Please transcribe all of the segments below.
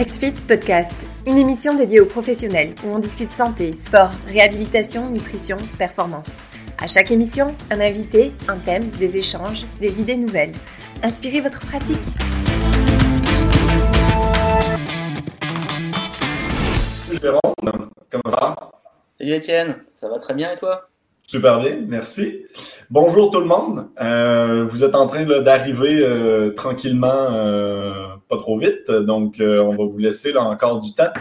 XFIT Podcast, une émission dédiée aux professionnels où on discute santé, sport, réhabilitation, nutrition, performance. À chaque émission, un invité, un thème, des échanges, des idées nouvelles. Inspirez votre pratique. Jérôme, comment ça va? Salut Étienne, ça va très bien et toi? Super bien, merci. Bonjour tout le monde. Euh, vous êtes en train d'arriver euh, tranquillement, euh, pas trop vite, donc on va vous laisser là, encore du temps.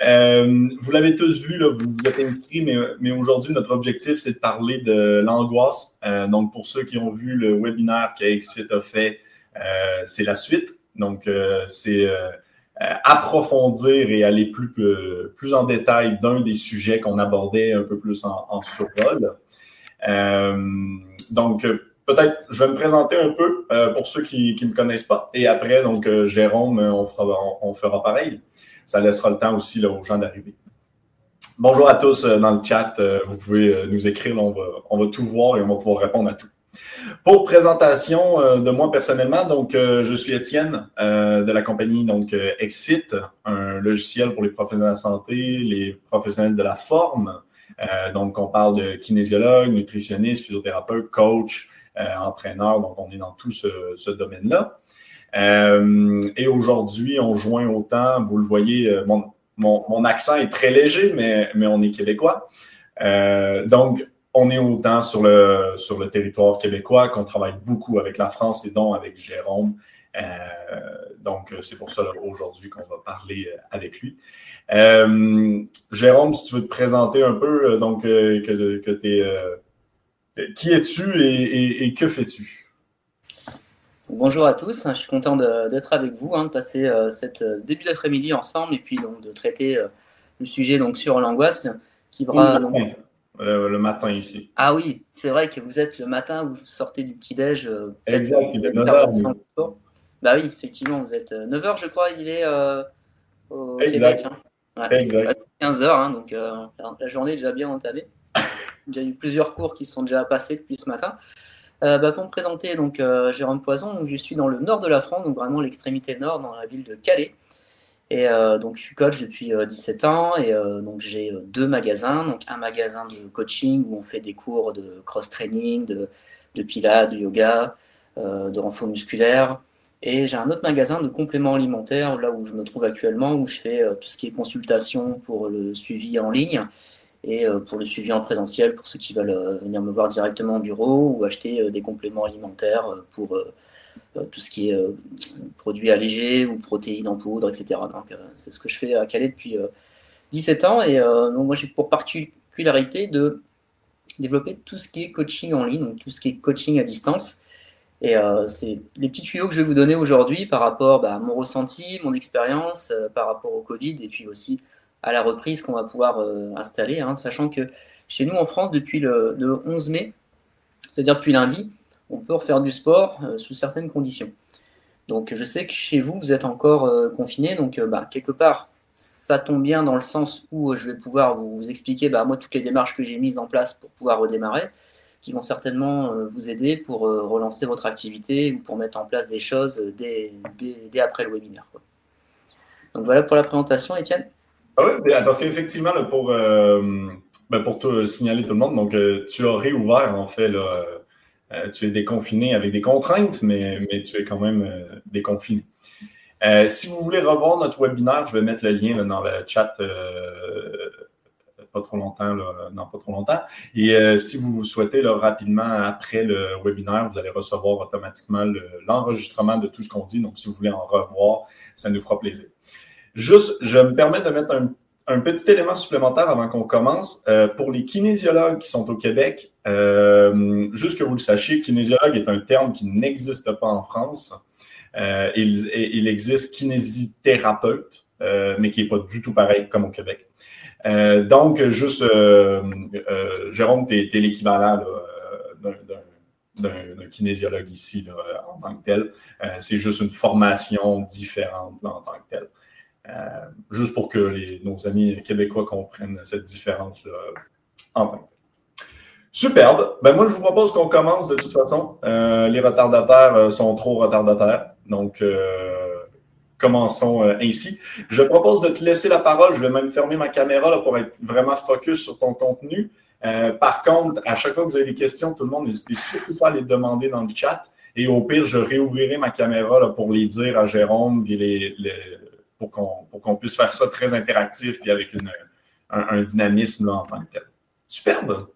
vous l'avez tous vu, là, vous vous êtes inscrits, mais, mais aujourd'hui, notre objectif, c'est de parler de l'angoisse. donc, pour ceux qui ont vu le webinaire qu'AXFIT a fait, c'est la suite. Donc, c'est approfondir et aller plus, plus, en détail d'un des sujets qu'on abordait un peu plus en, en survol. Euh, donc, peut-être, je vais me présenter un peu euh, pour ceux qui ne me connaissent pas. Et après, donc, euh, Jérôme, on fera, on, fera pareil. Ça laissera le temps aussi aux gens d'arriver. Bonjour à tous dans le chat. Vous pouvez nous écrire. On va, on va tout voir et on va pouvoir répondre à tout. Pour présentation de moi personnellement, donc je suis Étienne de la compagnie donc XFIT, un logiciel pour les professionnels de la santé, les professionnels de la forme, euh, donc, on parle de kinésiologue, nutritionniste, physiothérapeute, coach, euh, entraîneur. Donc, on est dans tout ce, domaine-là. Euh, et aujourd'hui, on joint autant, vous le voyez, mon, accent est très léger, mais, mais on est québécois. donc, on est autant sur le, sur le territoire québécois qu'on travaille beaucoup avec la France et donc avec Jérôme. Donc, c'est pour ça aujourd'hui qu'on va parler avec lui. Euh, Jérôme, si tu veux te présenter un peu, euh, donc, euh, que, que es, qui es-tu et, que fais-tu? Bonjour à tous, je suis content d'être avec vous, hein, de passer cette début d'après-midi ensemble et puis donc de traiter le sujet donc sur l'angoisse qui va le, matin ici. Ah oui, c'est vrai que vous êtes le matin, vous sortez du petit-déj. exact, il est 9h. Bah oui, effectivement, vous êtes 9h, je crois, il est au Québec. Hein. 15 heures, hein, donc euh, la, journée est déjà bien entamée. J'ai eu plusieurs cours qui sont déjà passés depuis ce matin. Euh, bah, pour me présenter, donc euh, Jérôme Poison, donc, je suis dans le nord de la France, donc vraiment l'extrémité nord, dans la ville de Calais. Et donc je suis coach depuis 17 ans et donc j'ai deux magasins, donc un magasin de coaching où on fait des cours de cross training, de, de pilates, de yoga, de renfort musculaire, et j'ai un autre magasin de compléments alimentaires, là où je me trouve actuellement, où je fais euh, tout ce qui est consultation pour le suivi en ligne et euh, pour le suivi en présentiel pour ceux qui veulent euh, venir me voir directement au bureau ou acheter des compléments alimentaires pour tout ce qui est produits allégés ou protéines en poudre, etc. Donc c'est ce que je fais à Calais depuis 17 ans et donc moi j'ai pour particularité de développer tout ce qui est coaching en ligne, donc tout ce qui est coaching à distance. Et euh, c'est les petits tuyaux que je vais vous donner aujourd'hui par rapport bah, à mon ressenti, mon expérience, euh, par rapport au Covid et puis aussi à la reprise qu'on va pouvoir euh, installer, hein, sachant que chez nous en France, depuis le, 11 mai, c'est-à-dire depuis lundi, on peut refaire du sport sous certaines conditions. Donc je sais que chez vous, vous êtes encore confiné, donc bah, quelque part, ça tombe bien dans le sens où je vais pouvoir vous, expliquer bah, moi toutes les démarches que j'ai mises en place pour pouvoir redémarrer qui vont certainement euh, vous aider pour euh, relancer votre activité ou pour mettre en place des choses dès, dès, après le webinaire. Donc voilà pour la présentation, Étienne. Ah oui, parce qu'effectivement, pour, euh, ben, pour te signaler tout le monde, donc tu as réouvert en fait, tu es déconfiné avec des contraintes, mais tu es quand même déconfiné. si vous voulez revoir notre webinaire, je vais mettre le lien dans le chat pas trop longtemps, non, pas trop longtemps. Et euh, si vous souhaitez rapidement après le webinaire, vous allez recevoir automatiquement l'enregistrement de tout ce qu'on dit. Donc, si vous voulez en revoir, ça nous fera plaisir. Juste, je me permets de mettre un, petit élément supplémentaire avant qu'on commence. Euh, pour les kinésiologues qui sont au Québec, euh, juste que vous le sachiez, kinésiologue est un terme qui n'existe pas en France. il, il, existe kinésithérapeute, mais qui n'est pas du tout pareil comme au Québec. Euh, donc, juste, euh, euh, Jérôme, tu es, l'équivalent d'un kinésiologue ici en tant que tel. c'est juste une formation différente en tant que tel. juste pour que nos amis québécois comprennent cette différence-là en tant que tel. Superbe. Ben moi, je vous propose qu'on commence de toute façon. les retardataires sont trop retardataires. Donc, commençons ainsi. Je propose de te laisser la parole. Je vais même fermer ma caméra pour être vraiment focus sur ton contenu. par contre, à chaque fois que vous avez des questions, tout le monde, n'hésitez surtout pas à les demander dans le chat. Et au pire, je réouvrirai ma caméra pour les dire à Jérôme les, pour qu'on puisse faire ça très interactif et avec un, dynamisme en tant que tel. Superbe!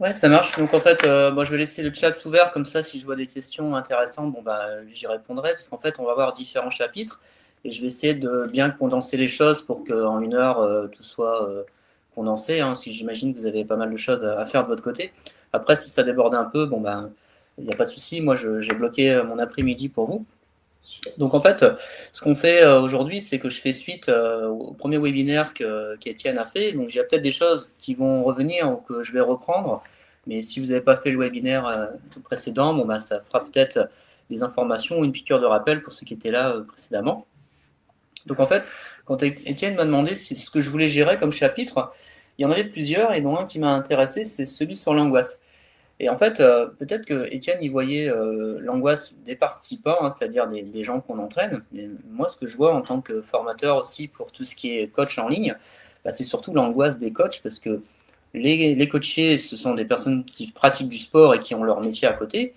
Ouais, ça marche. Donc en fait, euh, moi je vais laisser le chat ouvert comme ça. Si je vois des questions intéressantes, bon bah j'y répondrai parce qu'en fait on va avoir différents chapitres et je vais essayer de bien condenser les choses pour qu'en une heure euh, tout soit euh, condensé. Hein, si j'imagine que vous avez pas mal de choses à, faire de votre côté. Après, si ça déborde un peu, bon bah il n'y a pas de souci. Moi j'ai bloqué mon après-midi pour vous. Donc en fait, ce qu'on fait euh, aujourd'hui, c'est que je fais suite euh, au premier webinaire qu'Étienne a fait. Donc il y a peut-être des choses qui vont revenir ou que je vais reprendre. Mais si vous n'avez pas fait le webinaire euh, précédent, bon, bah, ça fera peut-être des informations ou une piqûre de rappel pour ceux qui étaient là précédemment. Donc en fait, quand Étienne m'a demandé ce que je voulais gérer comme chapitre, il y en avait plusieurs et dont un qui m'a intéressé, c'est celui sur l'angoisse. Et en fait, euh, peut-être que Étienne y voyait euh, l'angoisse des participants, hein, c'est-à-dire des, gens qu'on entraîne. Mais moi, ce que je vois en tant que formateur aussi pour tout ce qui est coach en ligne, bah, c'est surtout l'angoisse des coachs parce que les, les, coachés, ce sont des personnes qui pratiquent du sport et qui ont leur métier à côté.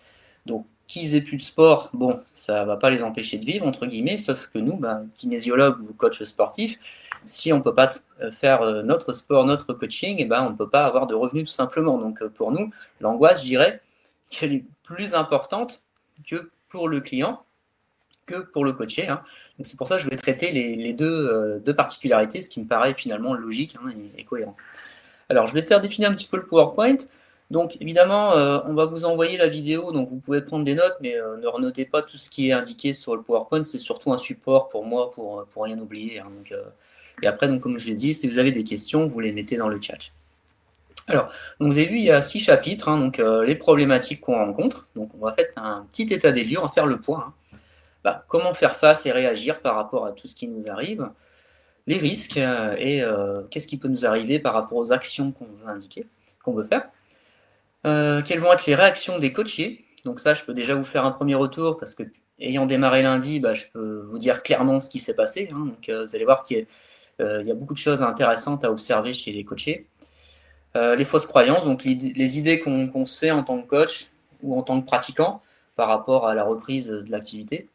Donc, qu'ils aient plus de sport, bon, ça va pas les empêcher de vivre, entre guillemets, sauf que nous, bah, kinésiologues ou coachs sportifs, si on ne peut pas euh, faire euh, notre sport, notre coaching, eh ben, on ne peut pas avoir de revenus tout simplement. Donc euh, pour nous, l'angoisse, je dirais, qu'elle est plus importante que pour le client, que pour le coaché. Hein. C'est pour ça que je vais traiter les, deux, particularités, ce qui me paraît finalement logique hein, et, cohérent. Alors je vais faire définir un petit peu le PowerPoint. Donc évidemment, on va vous envoyer la vidéo, donc vous pouvez prendre des notes, mais ne renotez pas tout ce qui est indiqué sur le PowerPoint. C'est surtout un support pour moi pour, pour rien oublier. Hein. donc et après, donc, comme je l'ai dit, si vous avez des questions, vous les mettez dans le chat. Alors, donc vous avez vu, il y a six chapitres, hein, donc euh, les problématiques qu'on rencontre. Donc, on va faire un petit état des lieux, on va faire le point. Hein. Bah, comment faire face et réagir par rapport à tout ce qui nous arrive, les risques euh, et euh, qu'est-ce qui peut nous arriver par rapport aux actions qu'on veut indiquer, qu'on veut faire. quelles vont être les réactions des coachés Donc ça, je peux déjà vous faire un premier retour parce que ayant démarré lundi, bah, je peux vous dire clairement ce qui s'est passé. Hein. donc vous allez voir qu'il y a il y a beaucoup de choses intéressantes à observer chez les coachés. Euh, les fausses croyances, donc les, idées qu'on se fait en tant que coach ou en tant que pratiquant par rapport à la reprise de l'activité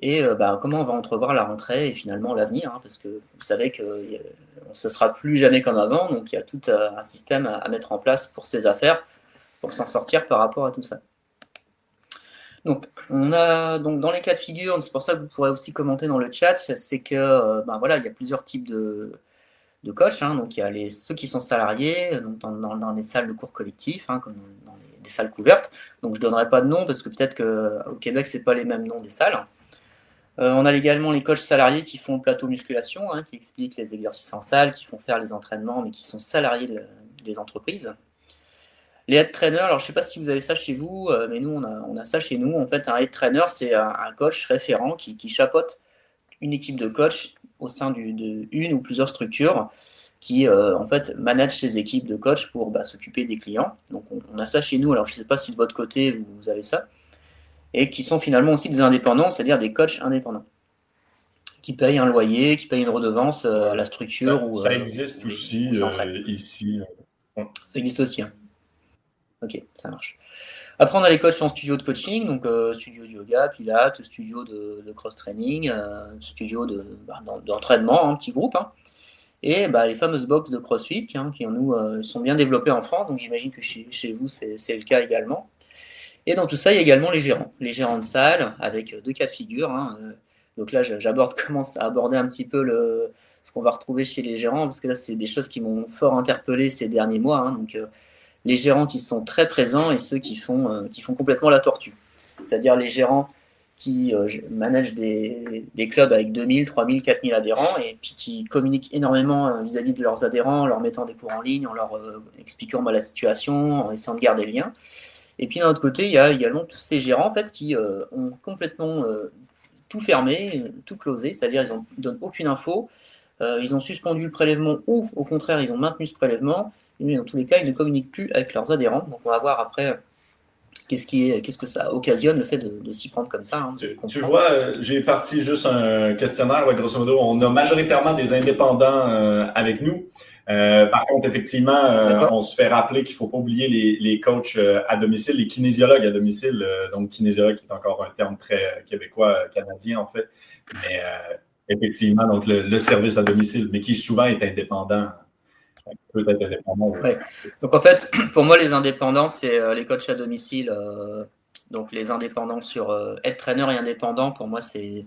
et euh, bah, comment on va entrevoir la rentrée et finalement l'avenir, hein, parce que vous savez que ce ne sera plus jamais comme avant, donc il y a tout un système à, mettre en place pour ces affaires, pour s'en sortir par rapport à tout ça. Donc, on a donc dans les cas de figure, c'est pour ça que vous pourrez aussi commenter dans le chat, c'est que euh, ben voilà, il y a plusieurs types de, de coachs. Hein. donc, il y a ceux qui sont salariés dans, les salles de cours collectifs, hein, comme dans les, salles couvertes. Donc, je ne donnerai pas de nom parce que peut-être qu'au Québec, ce n'est pas les mêmes noms des salles. Euh, on a également les coachs salariés qui font le plateau musculation, hein, qui expliquent les exercices en salle, qui font faire les entraînements, mais qui sont salariés des entreprises. Les head trainers, alors je ne sais pas si vous avez ça chez vous, euh, mais nous, on a, ça chez nous. En fait, un head trainer, c'est un, coach référent qui, chapeaute une équipe de coachs au sein d'une une ou plusieurs structures qui, euh, en fait, manage ces équipes de coachs pour bah, s'occuper des clients. Donc, on, a ça chez nous. Alors, je ne sais pas si de votre côté, vous avez ça. Et qui sont finalement aussi des indépendants, c'est-à-dire des coachs indépendants qui payent un loyer, qui payent une redevance euh, à la structure. Ça, ou, ça existe aussi ici. Ça existe aussi. Hein. Ok, ça marche. Après, on a les coachs en studio de coaching, donc euh, studio de yoga, pilates, studio de, cross-training, euh, studio bah, d'entraînement, un petit groupe. Hein. Et bah, les fameuses box de CrossFit qui, hein, qui nous, euh, sont bien développées en France, donc j'imagine que chez, vous, c'est le cas également. Et dans tout ça, il y a également les gérants. Les gérants de salle, avec deux cas de figure. Hein, donc là, j'aborde, commence à aborder un petit peu le, ce qu'on va retrouver chez les gérants, parce que là, c'est des choses qui m'ont fort interpellé ces derniers mois. donc les gérants qui sont très présents et ceux qui font, euh, qui font complètement la tortue. C'est-à-dire les gérants qui euh, managent des, clubs avec 2000, 3000, 4000 adhérents et puis qui communiquent énormément euh, vis-à-vis de leurs adhérents en leur mettant des cours en ligne, en leur expliquant bah, la situation, en essayant de garder le lien. Et puis d'un autre côté, il y a également tous ces gérants en fait, qui ont complètement tout fermé, tout closé, c'est-à-dire ils ne donnent aucune info, ils ont suspendu le prélèvement ou au contraire ils ont maintenu ce prélèvement mais dans tous les cas, ils ne communiquent plus avec leurs adhérents. Donc on va voir après qu'est-ce qui qu'est-ce que ça occasionne le fait de, s'y prendre comme ça. Hein, tu, vois, euh, j'ai parti juste un questionnaire, grosso modo. On a majoritairement des indépendants euh, avec nous. Euh, par contre, effectivement, on se fait rappeler qu'il ne faut pas oublier les, les coachs à domicile, les kinésiologues à domicile. donc, kinésiologue qui est encore un terme très québécois, canadien en fait. Mais effectivement, donc le, service à domicile, mais qui souvent est indépendant. Donc en fait, pour moi, les indépendants, c'est les coachs à domicile donc les indépendants sur euh, être traîneur et indépendant, pour moi, c'est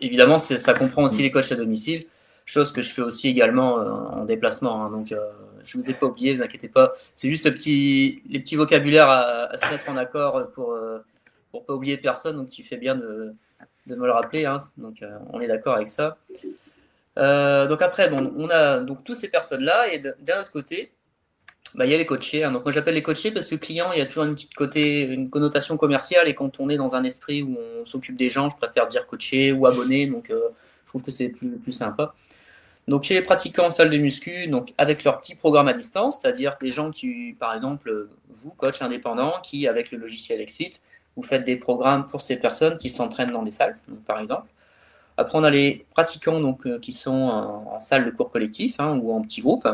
évidemment ça comprend aussi les coachs à domicile, chose que je fais aussi également euh, en déplacement. Hein. donc euh, je vous ai pas oublié, vous inquiétez pas. C'est juste petit, les petits vocabulaires à, se mettre en accord pour pour pas oublier personne. Donc tu fais bien de, de me le rappeler. Hein. donc on est d'accord avec ça. Donc après, on a donc toutes ces personnes-là et d'un autre côté, bah, il y a les coachés. Hein. Moi j'appelle les coachés parce que client, il y a toujours une côté, une connotation commerciale et quand on est dans un esprit où on s'occupe des gens, je préfère dire coaché ou abonné. Donc euh, je trouve que c'est plus, sympa. Donc chez les pratiquants en salle de muscu, avec leur petit programme à distance, c'est-à-dire des gens qui, par exemple, vous, coach indépendant, qui avec le logiciel XFIT, vous faites des programmes pour ces personnes qui s'entraînent dans des salles, par exemple. Après, on a les pratiquants donc, euh, qui sont en, salle de cours collectif hein, ou en petit groupe.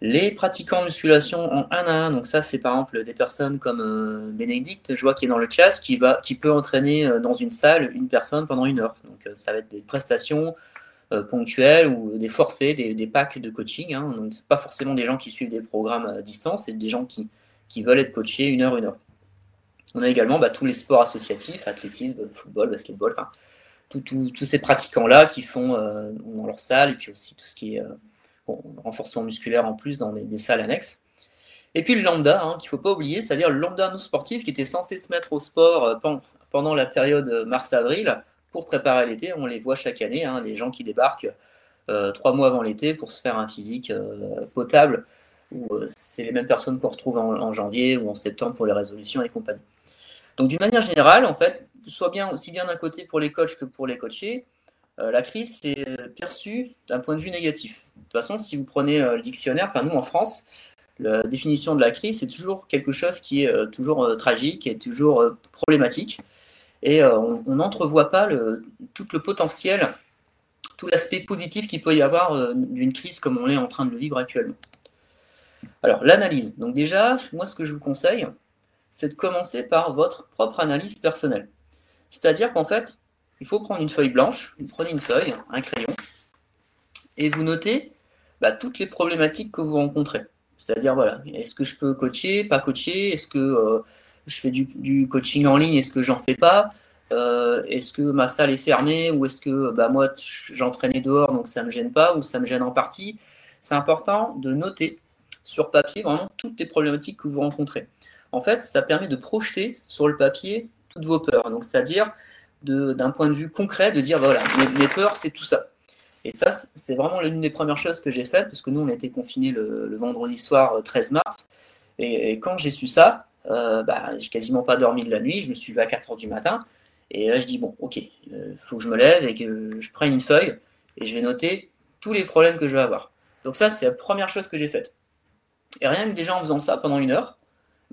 Les pratiquants en musculation en 1 à 1, donc ça c'est par exemple des personnes comme euh, Bénédicte, je vois qui est dans le chat, qui, va, qui peut entraîner euh, dans une salle une personne pendant une heure. Donc ça va être des prestations ponctuelles ou des forfaits, des, packs de coaching. Hein. donc pas forcément des gens qui suivent des programmes à distance, c'est des gens qui, qui veulent être coachés une heure, une heure. On a également bah, tous les sports associatifs, athlétisme, football, basketball, enfin tous ces pratiquants-là qui font dans leur salle et puis aussi tout ce qui est renforcement musculaire en plus dans des, salles annexes. Et puis le lambda, hein, qu'il ne faut pas oublier, c'est-à-dire le lambda non sportif qui était censé se mettre au sport euh, pendant la période mars-avril pour préparer l'été. On les voit chaque année, hein, les gens qui débarquent euh, trois mois avant l'été pour se faire un physique euh, potable. c'est les mêmes personnes qu'on retrouve en, janvier ou en septembre pour les résolutions et compagnie. Donc d'une manière générale, en fait, soit bien aussi bien d'un côté pour les coachs que pour les coachés, euh, la crise c'est perçue d'un point de vue négatif. De toute façon, si vous prenez euh, le dictionnaire, nous en France, la définition de la crise, c'est toujours quelque chose qui est euh, toujours tragique, et toujours problématique. Et on n'entrevoit pas tout le potentiel, tout l'aspect positif qu'il peut y avoir d'une crise comme on est en train de le vivre actuellement. Alors, l'analyse. Donc déjà, moi, ce que je vous conseille, c'est de commencer par votre propre analyse personnelle. C'est-à-dire qu'en fait, il faut prendre une feuille blanche, vous prenez une feuille, un crayon, et vous notez bah, toutes les problématiques que vous rencontrez. C'est-à-dire, voilà, est-ce que je peux coacher, pas coacher Est-ce que euh, je fais du, coaching en ligne Est-ce que j'en fais pas euh, Est-ce que ma salle est fermée Ou est-ce que bah, moi, j'entraînais dehors, donc ça ne me gêne pas Ou ça me gêne en partie C'est important de noter sur papier vraiment toutes les problématiques que vous rencontrez. En fait, ça permet de projeter sur le papier toutes vos peurs. Donc, c'est-à-dire, d'un point de vue concret, de dire voilà, mes, peurs, c'est tout ça. Et ça, c'est vraiment l'une des premières choses que j'ai faites, parce que nous, on a été confinés le, vendredi soir 13 euh, mars. Et, quand j'ai su ça, euh, bah, j'ai quasiment pas dormi de la nuit. Je me suis levé à 4 heures du matin. Et là, je dis bon, ok, il euh, faut que je me lève et que je prenne une feuille et je vais noter tous les problèmes que je vais avoir. Donc, ça, c'est la première chose que j'ai faite. Et rien que déjà en faisant ça pendant une heure,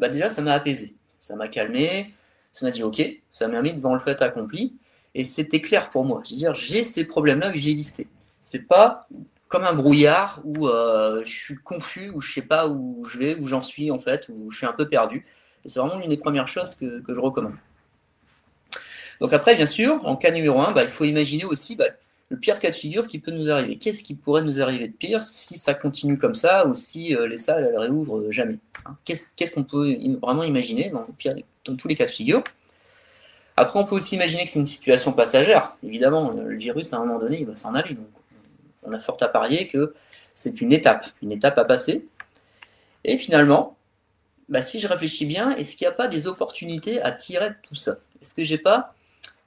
bah déjà, ça m'a apaisé. Ça m'a calmé. Ça m'a dit OK, ça m'a mis devant le fait accompli. Et c'était clair pour moi. Je veux dire, j'ai ces problèmes-là que j'ai listés. C'est pas comme un brouillard où euh, je suis confus, où je sais pas où je vais, où j'en suis en fait, où je suis un peu perdu. C'est vraiment l'une des premières choses que, je recommande. Donc après, bien sûr, en cas numéro 1, bah, il faut imaginer aussi bah, le pire cas de figure qui peut nous arriver. Qu'est-ce qui pourrait nous arriver de pire si ça continue comme ça ou si euh, les salles elles réouvrent jamais hein? Qu'est-ce qu'on peut vraiment imaginer dans, dans, tous les cas de figure? Après, on peut aussi imaginer que c'est une situation passagère. Évidemment, le virus, à un moment donné, il va s'en aller. On a fort à parier que c'est une étape, une étape à passer. Et finalement, bah, si je réfléchis bien, est-ce qu'il n'y a pas des opportunités à tirer de tout ça? Est-ce que j'ai pas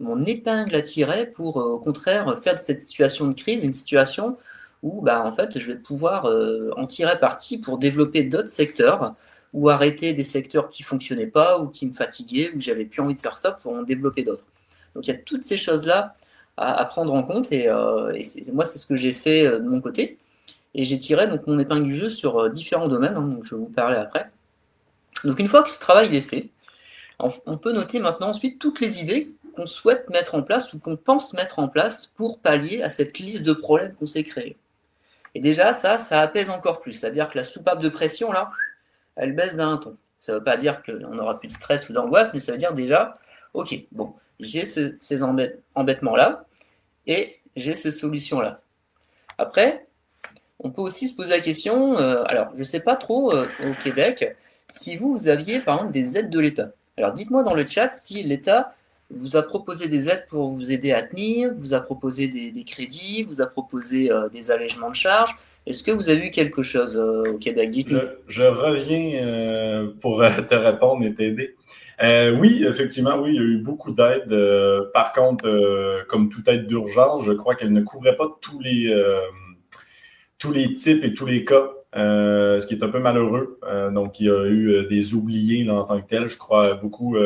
mon épingle à tirer pour, euh, au contraire, faire de cette situation de crise une situation où, bah, en fait, je vais pouvoir euh, en tirer parti pour développer d'autres secteurs ou arrêter des secteurs qui fonctionnaient pas ou qui me fatiguaient ou j'avais plus envie de faire ça pour en développer d'autres. Donc il y a toutes ces choses-là à, prendre en compte et, euh, moi c'est ce que j'ai fait de mon côté et j'ai tiré donc mon épingle du jeu sur différents domaines, hein, donc je vais vous parler après. Donc une fois que ce travail est fait, on peut noter maintenant ensuite toutes les idées qu'on souhaite mettre en place ou qu'on pense mettre en place pour pallier à cette liste de problèmes qu'on s'est créée. Et déjà, ça, ça apaise encore plus. C'est-à-dire que la soupape de pression, là, elle baisse d'un ton. Ça ne veut pas dire qu'on n'aura plus de stress ou d'angoisse, mais ça veut dire déjà, ok, bon, j'ai ces embêtements-là et j'ai ces solutions-là. Après, on peut aussi se poser la question, euh, alors je ne sais pas trop euh, au Québec, si vous, vous aviez par exemple des aides de l'État. Alors dites-moi dans le chat si l'État vous a proposé des aides pour vous aider à tenir, vous a proposé des, crédits, vous a proposé euh, des allègements de charges. Est-ce que vous avez eu quelque chose euh, au Québec? Je, je, reviens euh, pour te répondre et t'aider. oui, effectivement, oui, il y a eu beaucoup d'aides. par contre, comme toute aide d'urgence, je crois qu'elle ne couvrait pas tous les, tous les types et tous les cas. ce qui est un peu malheureux. donc, il y a eu des oubliés en tant que tel. Je crois beaucoup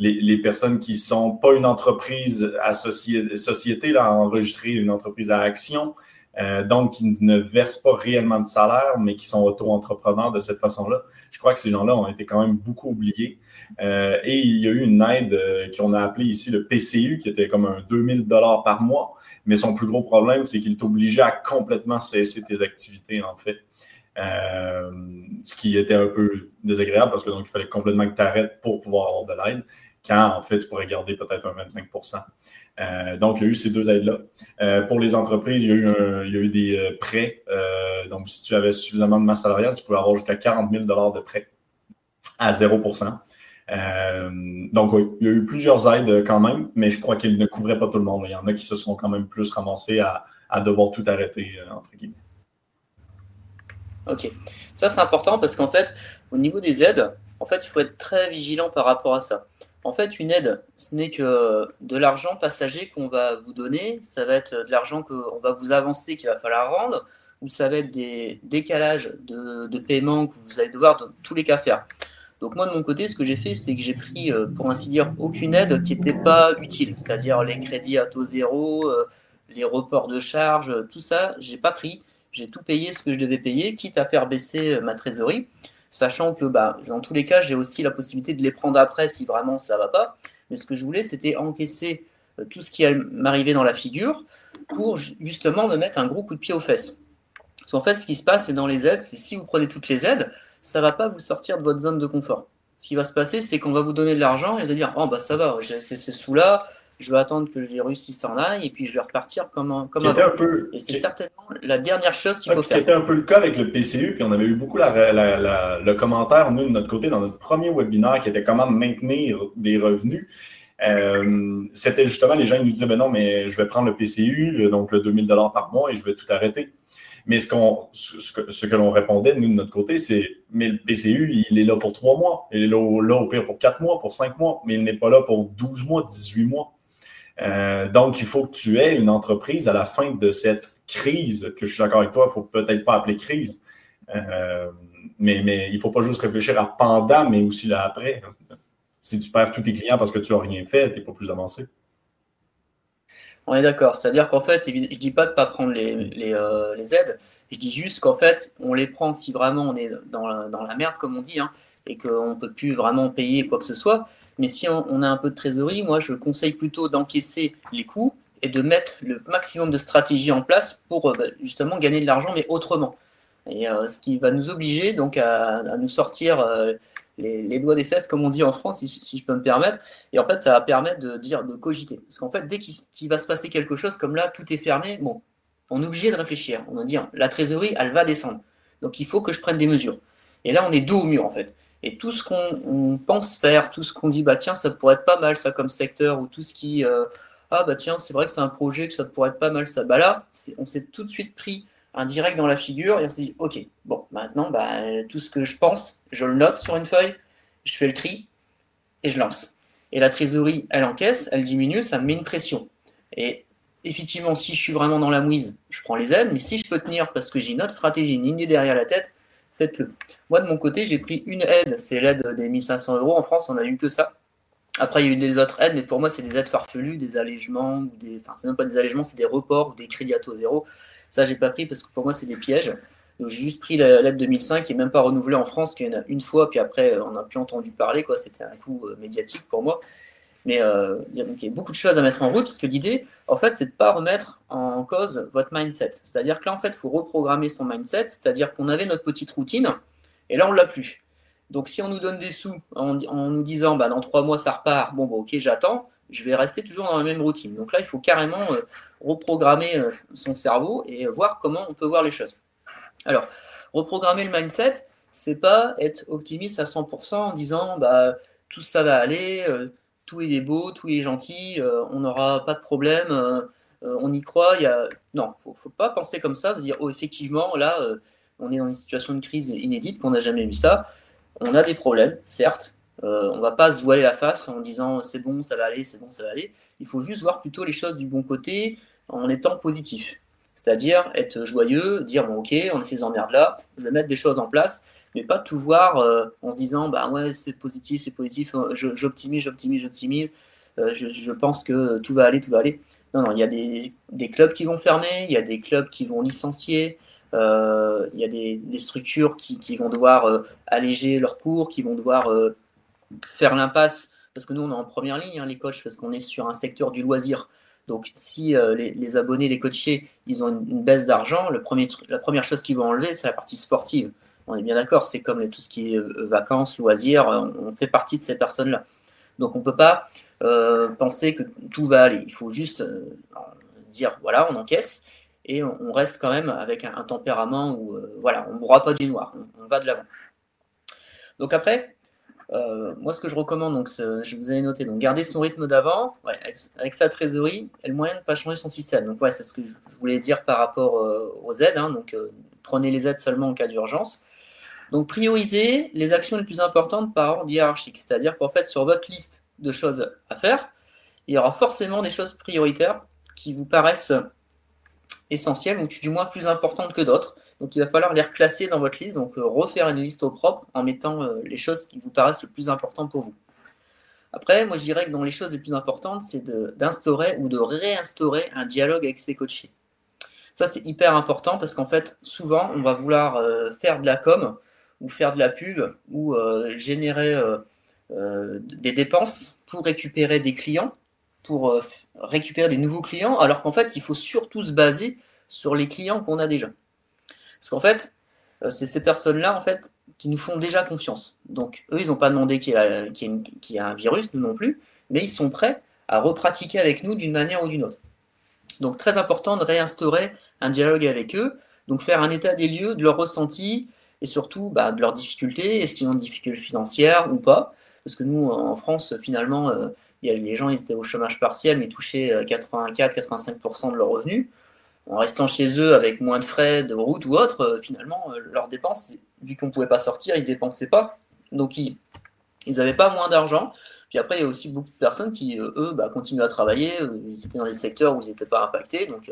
les, personnes qui sont pas une entreprise associée, société, là, enregistrée une entreprise à action, euh, donc qui ne versent pas réellement de salaire, mais qui sont auto-entrepreneurs de cette façon-là. Je crois que ces gens-là ont été quand même beaucoup oubliés. Euh, et il y a eu une aide euh, qu'on a appelée ici le PCU, qui était comme un 2000 dollars par mois. Mais son plus gros problème, c'est qu'il t'obligeait à complètement cesser tes activités, en fait. ce qui était un peu désagréable parce que donc il fallait complètement que tu arrêtes pour pouvoir avoir de l'aide quand en fait tu pourrais garder peut-être un 25% euh, donc, il y a eu ces deux aides-là. Euh, pour les entreprises, il y a eu, des euh, prêts. donc, si tu avais suffisamment de masse salariale, tu pouvais avoir jusqu'à 40 000 de prêts à 0% Donc, oui, il y a eu plusieurs aides quand même, mais je crois qu'ils ne couvraient pas tout le monde. Il y en a qui se sont quand même plus ramassés à, à devoir tout arrêter, entre guillemets. OK. Ça, c'est important parce qu'en fait, au niveau des aides, en fait, il faut être très vigilant par rapport à ça. En fait, une aide, ce n'est que de l'argent passager qu'on va vous donner. Ça va être de l'argent qu'on va vous avancer qu'il va falloir rendre, ou ça va être des décalages de, paiement que vous allez devoir dans tous les cas faire. Donc moi de mon côté, ce que j'ai fait, c'est que j'ai pris, euh, pour ainsi dire, aucune aide qui n'était pas utile, c'est-à-dire les crédits à taux zéro, euh, les reports de charges, tout ça, j'ai pas pris. J'ai tout payé ce que je devais payer, quitte à faire baisser euh, ma trésorerie sachant que bah, dans tous les cas, j'ai aussi la possibilité de les prendre après si vraiment ça va pas. Mais ce que je voulais, c'était encaisser euh, tout ce qui m'arrivait dans la figure pour justement me mettre un gros coup de pied aux fesses. Parce qu'en fait, ce qui se passe, c'est dans les aides, c'est si vous prenez toutes les aides, ça va pas vous sortir de votre zone de confort. Ce qui va se passer, c'est qu'on va vous donner de l'argent et vous dire, oh bah ça va, j'ai ces sous-là, je vais attendre que le virus s'en aille et puis je vais repartir comme, comme avant. Un peu, et c'est certainement la dernière chose qu'il faut faire. C'était un peu le cas avec le PCU, puis on avait eu beaucoup le commentaire, nous, de notre côté, dans notre premier webinaire, qui était comment maintenir des revenus. Euh, c'était justement, les gens ils nous disaient, ben non, mais je vais prendre le PCU, donc le 2000 par mois, et je vais tout arrêter. Mais ce, qu'on, ce que, ce que l'on répondait, nous, de notre côté, c'est mais le PCU, il est là pour trois mois. Il est là, là, au pire pour quatre mois, pour cinq mois, mais il n'est pas là pour 12 mois, 18 mois. Euh, donc, il faut que tu aies une entreprise à la fin de cette crise, que je suis d'accord avec toi, il ne faut peut-être pas appeler crise, euh, mais, mais il ne faut pas juste réfléchir à pendant, mais aussi là après. Si tu perds tous tes clients parce que tu n'as rien fait, tu n'es pas plus avancé. On est d'accord. C'est-à-dire qu'en fait, je ne dis pas de ne pas prendre les, euh, les, aides. Je dis juste qu'en fait, on les prend si vraiment on est dans la, merde, comme on dit. Hein et qu'on ne peut plus vraiment payer quoi que ce soit. Mais si on, a un peu de trésorerie, moi je conseille plutôt d'encaisser les coûts et de mettre le maximum de stratégies en place pour euh, bah, justement gagner de l'argent, mais autrement. Et euh, ce qui va nous obliger donc à, nous sortir euh, les, doigts des fesses, comme on dit en France, si, je peux me permettre. Et en fait, ça va permettre de dire, de cogiter. Parce qu'en fait, dès qu'il va se passer quelque chose, comme là, tout est fermé, bon, on est obligé de réfléchir. On va dire, la trésorerie, elle va descendre. Donc il faut que je prenne des mesures. Et là, on est dos au mur, en fait. Et tout ce qu'on pense faire, tout ce qu'on dit, bah tiens, ça pourrait être pas mal ça comme secteur, ou tout ce qui, euh, ah bah tiens, c'est vrai que c'est un projet, que ça pourrait être pas mal ça. Bah là, on s'est tout de suite pris un direct dans la figure et on s'est dit, ok, bon, maintenant, bah, tout ce que je pense, je le note sur une feuille, je fais le tri et je lance. Et la trésorerie, elle encaisse, elle diminue, ça me met une pression. Et effectivement, si je suis vraiment dans la mouise, je prends les aides, mais si je peux tenir parce que j'ai une autre stratégie, une idée derrière la tête, faites-le. Moi, de mon côté, j'ai pris une aide, c'est l'aide des 1500 euros. En France, on n'a eu que ça. Après, il y a eu des autres aides, mais pour moi, c'est des aides farfelues, des allègements, ou des... enfin, c'est même pas des allègements, c'est des reports ou des crédits à taux zéro. Ça, j'ai pas pris parce que pour moi, c'est des pièges. J'ai juste pris la lettre 2005 qui n'est même pas renouvelée en France, qui est une fois, puis après, on n'a plus entendu parler. quoi. C'était un coup médiatique pour moi. Mais euh, il, y a, beaucoup de choses à mettre en route, parce que l'idée, en fait, c'est de ne pas remettre en cause votre mindset. C'est-à-dire que là, en fait, il faut reprogrammer son mindset, c'est-à-dire qu'on avait notre petite routine, et là, on ne l'a plus. Donc, si on nous donne des sous en, nous disant, bah, dans trois mois, ça repart, bon, bon ok, j'attends, je vais rester toujours dans la même routine. Donc là, il faut carrément euh, reprogrammer euh, son cerveau et voir comment on peut voir les choses. Alors, reprogrammer le mindset, c'est pas être optimiste à 100% en disant, bah, tout ça va aller, tout est beau, tout est gentil, euh, on n'aura pas de problème, euh, euh, on y croit. Il y a... Non, faut pas penser comme ça, dire, oh, effectivement, là, on est dans une situation de crise inédite, qu'on n'a jamais vu ça. On a des problèmes, certes. on va pas se voiler la face en disant c'est bon, ça va aller, c'est bon, ça va aller. Il faut juste voir plutôt les choses du bon côté en étant positif. C'est-à-dire être joyeux, dire bon ok, on a ces emmerdes là, je vais mettre des choses en place, mais pas tout voir euh, en se disant bah ouais c'est positif, c'est positif, euh, j'optimise, j'optimise, j'optimise, euh, je, pense que tout va aller, tout va aller. Non, non, il y a des, clubs qui vont fermer, il y a des clubs qui vont licencier, il y a des, structures qui, vont devoir alléger leurs cours, qui vont devoir faire l'impasse, parce que nous on est en première ligne, hein, les coachs, parce qu'on est sur un secteur du loisir. Donc, si euh, les, abonnés, les coachés, ils ont une, baisse d'argent, la première chose qu'ils vont enlever, c'est la partie sportive. On est bien d'accord, c'est comme tout ce qui est euh, vacances, loisirs, on, fait partie de ces personnes-là. Donc, on ne peut pas euh, penser que tout va aller. Il faut juste dire, voilà, on encaisse et on, reste quand même avec un, tempérament où, voilà, on ne broie pas du noir, on va de l'avant. Donc après, euh, moi, ce que je recommande, donc, je vous avais noté, donc garder son rythme d'avant, avec, sa trésorerie, et le moyen de ne pas changer son système. Donc, ouais, c'est ce que je voulais dire par rapport euh, aux aides. Hein. donc, euh, prenez les aides seulement en cas d'urgence. Donc, priorisez les actions les plus importantes par ordre hiérarchique. C'est-à-dire qu'en fait, sur votre liste de choses à faire, il y aura forcément des choses prioritaires qui vous paraissent essentielles, ou du moins plus importantes que d'autres. Donc il va falloir les reclasser dans votre liste, donc euh, refaire une liste au propre en mettant euh, les choses qui vous paraissent le plus importantes pour vous. Après, moi je dirais que dans les choses les plus importantes, c'est d'instaurer ou de réinstaurer un dialogue avec ses coachés. Ça c'est hyper important parce qu'en fait, souvent on va vouloir euh, faire de la com ou faire de la pub ou générer des dépenses pour récupérer des clients, pour récupérer des nouveaux clients, alors qu'en fait il faut surtout se baser sur les clients qu'on a déjà. Parce qu'en fait, euh, c'est ces personnes-là en fait, qui nous font déjà confiance. Donc, eux, ils n'ont pas demandé qu'il y, ait un virus, nous non plus, mais ils sont prêts à repratiquer avec nous d'une manière ou d'une autre. Donc, très important de réinstaurer un dialogue avec eux, donc faire un état des lieux de leurs ressentis et surtout bah, de leurs difficultés. Est-ce qu'ils ont des difficultés financières ou pas? Parce que nous, en France, finalement, euh, les gens ils étaient au chômage partiel, mais touchaient 84-85% euh, de leurs revenus en restant chez eux avec moins de frais de route ou autre, euh, finalement, euh, leurs dépenses, vu qu'on ne pouvait pas sortir, ils ne dépensaient pas. Donc, ils n'avaient pas moins d'argent. Puis après, il y a aussi beaucoup de personnes qui, euh, eux, bah, continuent à travailler. Ils étaient dans des secteurs où ils n'étaient pas impactés. Donc,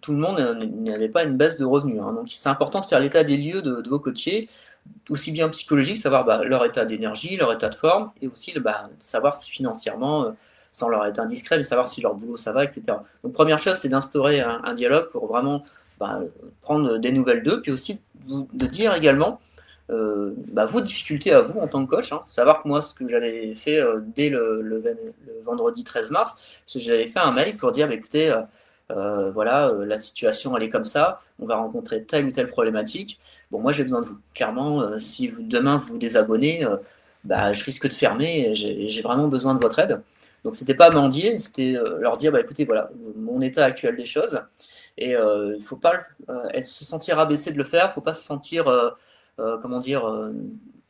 tout le monde n'avait pas une baisse de revenus. Hein. Donc, c'est important de faire l'état des lieux de, vos coachés, aussi bien psychologique, savoir bah, leur état d'énergie, leur état de forme, et aussi bah, savoir si financièrement sans leur être indiscret, mais savoir si leur boulot ça va, etc. Donc première chose, c'est d'instaurer un, dialogue pour vraiment bah, prendre des nouvelles d'eux, puis aussi de dire également euh, bah, vos difficultés à vous en tant que coach. Hein. Savoir que moi, ce que j'avais fait euh, dès le, vendredi 13 mars, c'est que j'avais fait un mail pour dire, bah, écoutez, euh, voilà, la situation elle est comme ça, on va rencontrer telle ou telle problématique. Bon, moi j'ai besoin de vous. Clairement, si vous, demain vous vous désabonnez, bah, je risque de fermer, j'ai vraiment besoin de votre aide. Donc c'était pas mendier, c'était euh, leur dire bah, écoutez, voilà, mon état actuel des choses. Et euh, il ne faut pas euh, se sentir abaissé de le faire, faut pas se sentir, comment dire,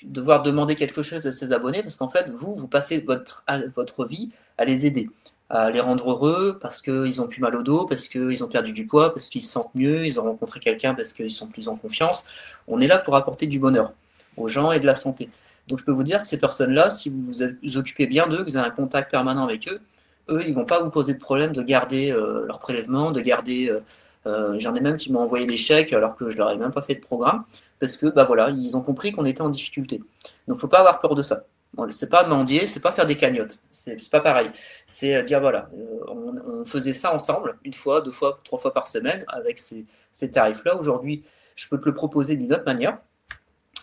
devoir demander quelque chose à ses abonnés, parce qu'en fait, vous, vous passez votre, votre vie à les aider, à les rendre heureux parce qu'ils ont plus mal au dos, parce qu'ils ont perdu du poids, parce qu'ils se sentent mieux, ils ont rencontré quelqu'un parce qu'ils sont plus en confiance. On est là pour apporter du bonheur aux gens et de la santé. Donc je peux vous dire que ces personnes-là, si vous vous occupez bien d'eux, que vous avez un contact permanent avec eux, eux, ils ne vont pas vous poser de problème de garder euh, leur prélèvement, de garder. Euh, euh, j'en ai même qui m'ont envoyé des chèques alors que je leur ai même pas fait de programme parce que bah voilà, ils ont compris qu'on était en difficulté. Donc faut pas avoir peur de ça. Bon, c'est pas mendier, c'est pas faire des cagnottes, c'est pas pareil. C'est dire voilà, on, faisait ça ensemble une fois, deux fois, trois fois par semaine avec ces, ces tarifs-là. Aujourd'hui, je peux te le proposer d'une autre manière.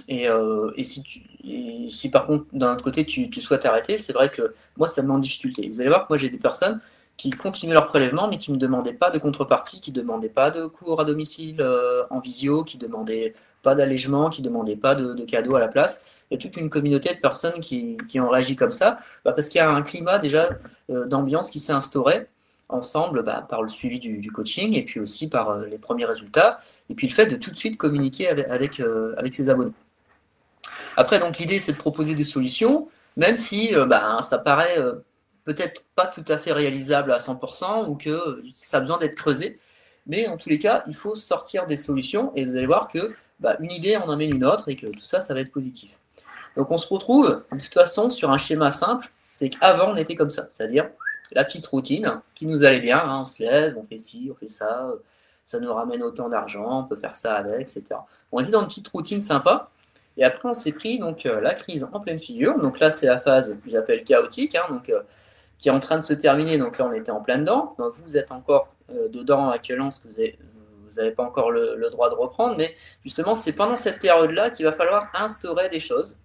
Et, si, par contre, d'un autre côté, tu, souhaites arrêter, c'est vrai que moi, ça me met en difficulté. Vous allez voir que moi, j'ai des personnes qui continuaient leur prélèvement, mais qui ne me demandaient pas de contrepartie, qui ne demandaient pas de cours à domicile en visio, qui ne demandaient pas d'allègement, qui ne demandaient pas de, cadeaux à la place. Il y a toute une communauté de personnes qui, ont réagi comme ça, bah, parce qu'il y a un climat déjà d'ambiance qui s'est instauré ensemble bah, par le suivi du, coaching et puis aussi par euh, les premiers résultats et puis le fait de tout de suite communiquer avec, euh, ses abonnés. Après, donc l'idée c'est de proposer des solutions, même si euh, bah, ça paraît peut-être pas tout à fait réalisable à 100% ou que ça a besoin d'être creusé. Mais en tous les cas, il faut sortir des solutions et vous allez voir que bah, une idée en amène une autre et que tout ça, ça va être positif. Donc on se retrouve de toute façon sur un schéma simple, c'est qu'avant on était comme ça, c'est-à-dire la petite routine qui nous allait bien. Hein, on se lève, on fait ci, on fait ça, ça nous ramène autant d'argent, on peut faire ça avec, etc. On était dans une petite routine sympa. Et après, on s'est pris donc euh, la crise en pleine figure. Donc là, c'est la phase que j'appelle chaotique, hein, donc, euh, qui est en train de se terminer. Donc là, on était en plein dedans. Donc, vous êtes encore euh, dedans actuellement, parce que vous n'avez pas encore le, droit de reprendre. Mais justement, c'est pendant cette période-là qu'il va falloir instaurer des choses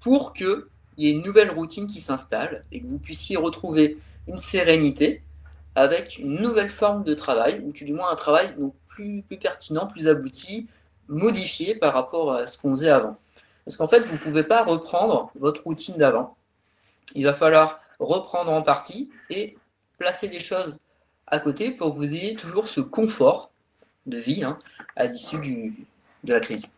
pour qu'il y ait une nouvelle routine qui s'installe et que vous puissiez retrouver une sérénité avec une nouvelle forme de travail, ou du moins un travail donc plus pertinent, plus abouti, modifié par rapport à ce qu'on faisait avant. Parce qu'en fait, vous ne pouvez pas reprendre votre routine d'avant. Il va falloir reprendre en partie et placer des choses à côté pour que vous ayez toujours ce confort de vie hein, à l'issue de la crise.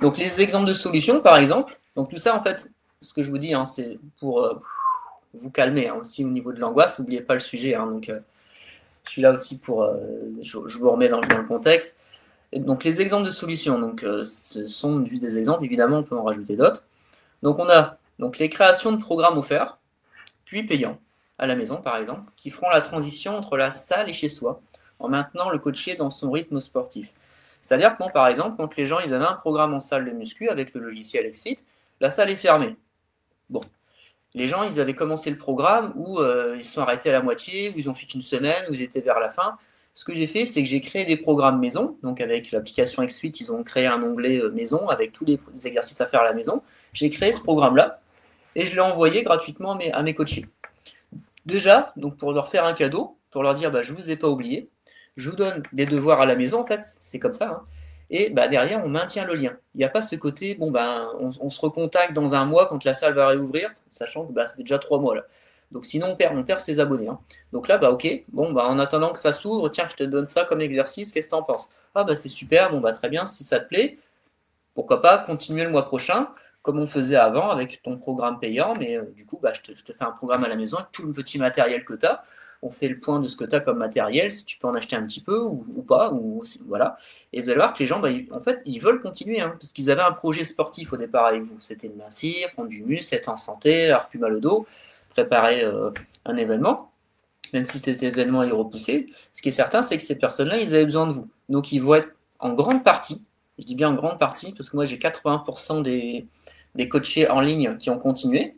Donc les exemples de solutions, par exemple, donc tout ça, en fait, ce que je vous dis, hein, c'est pour, euh, vous calmer hein, aussi au niveau de l'angoisse. N'oubliez pas le sujet. Donc, euh, je suis là aussi pour. Euh, je, vous remets dans, le contexte. Donc, les exemples de solutions. Donc, euh, ce sont juste des exemples. Évidemment, on peut en rajouter d'autres. Donc, on a donc les créations de programmes offerts, puis payants à la maison, par exemple, qui feront la transition entre la salle et chez soi, en maintenant le coaché dans son rythme sportif. C'est-à-dire que, par exemple, quand les gens ils avaient un programme en salle de muscu avec le logiciel XFIT, la salle est fermée. Bon, les gens, ils avaient commencé le programme où euh, ils se sont arrêtés à la moitié, où ils ont fait une semaine, où ils étaient vers la fin. Ce que j'ai fait, c'est que j'ai créé des programmes maison. Donc, avec l'application XSuite, ils ont créé un onglet euh, maison avec tous les exercices à faire à la maison. J'ai créé ce programme-là et je l'ai envoyé gratuitement à mes, coachés. Déjà, donc pour leur faire un cadeau, pour leur dire bah, je ne vous ai pas oublié, je vous donne des devoirs à la maison, en fait, c'est comme ça. Hein. Et bah, derrière, on maintient le lien. Il n'y a pas ce côté, bon, ben, on, se recontacte dans un mois quand la salle va réouvrir, sachant que bah, ça déjà trois mois là. Donc sinon, on perd, on perd ses abonnés. Hein. Donc là, bah ok, bon, bah, en attendant que ça s'ouvre, tiens, je te donne ça comme exercice, qu'est-ce que tu en penses? Ah bah c'est super, bon bah très bien, si ça te plaît, pourquoi pas continuer le mois prochain, comme on faisait avant avec ton programme payant, mais euh, du coup, bah, je te, fais un programme à la maison avec tout le petit matériel que tu as on fait le point de ce que tu as comme matériel, si tu peux en acheter un petit peu ou, pas, ou voilà. Et vous allez voir que les gens, bah, en fait, ils veulent continuer, hein, parce qu'ils avaient un projet sportif au départ avec vous. C'était de mincir, prendre du muscle, être en santé, avoir plus mal au dos, préparer euh, un événement, même si cet événement est repoussé. Ce qui est certain, c'est que ces personnes-là, ils avaient besoin de vous. Donc, ils vont être en grande partie, je dis bien en grande partie, parce que moi, j'ai 80% des, des coachés en ligne qui ont continué,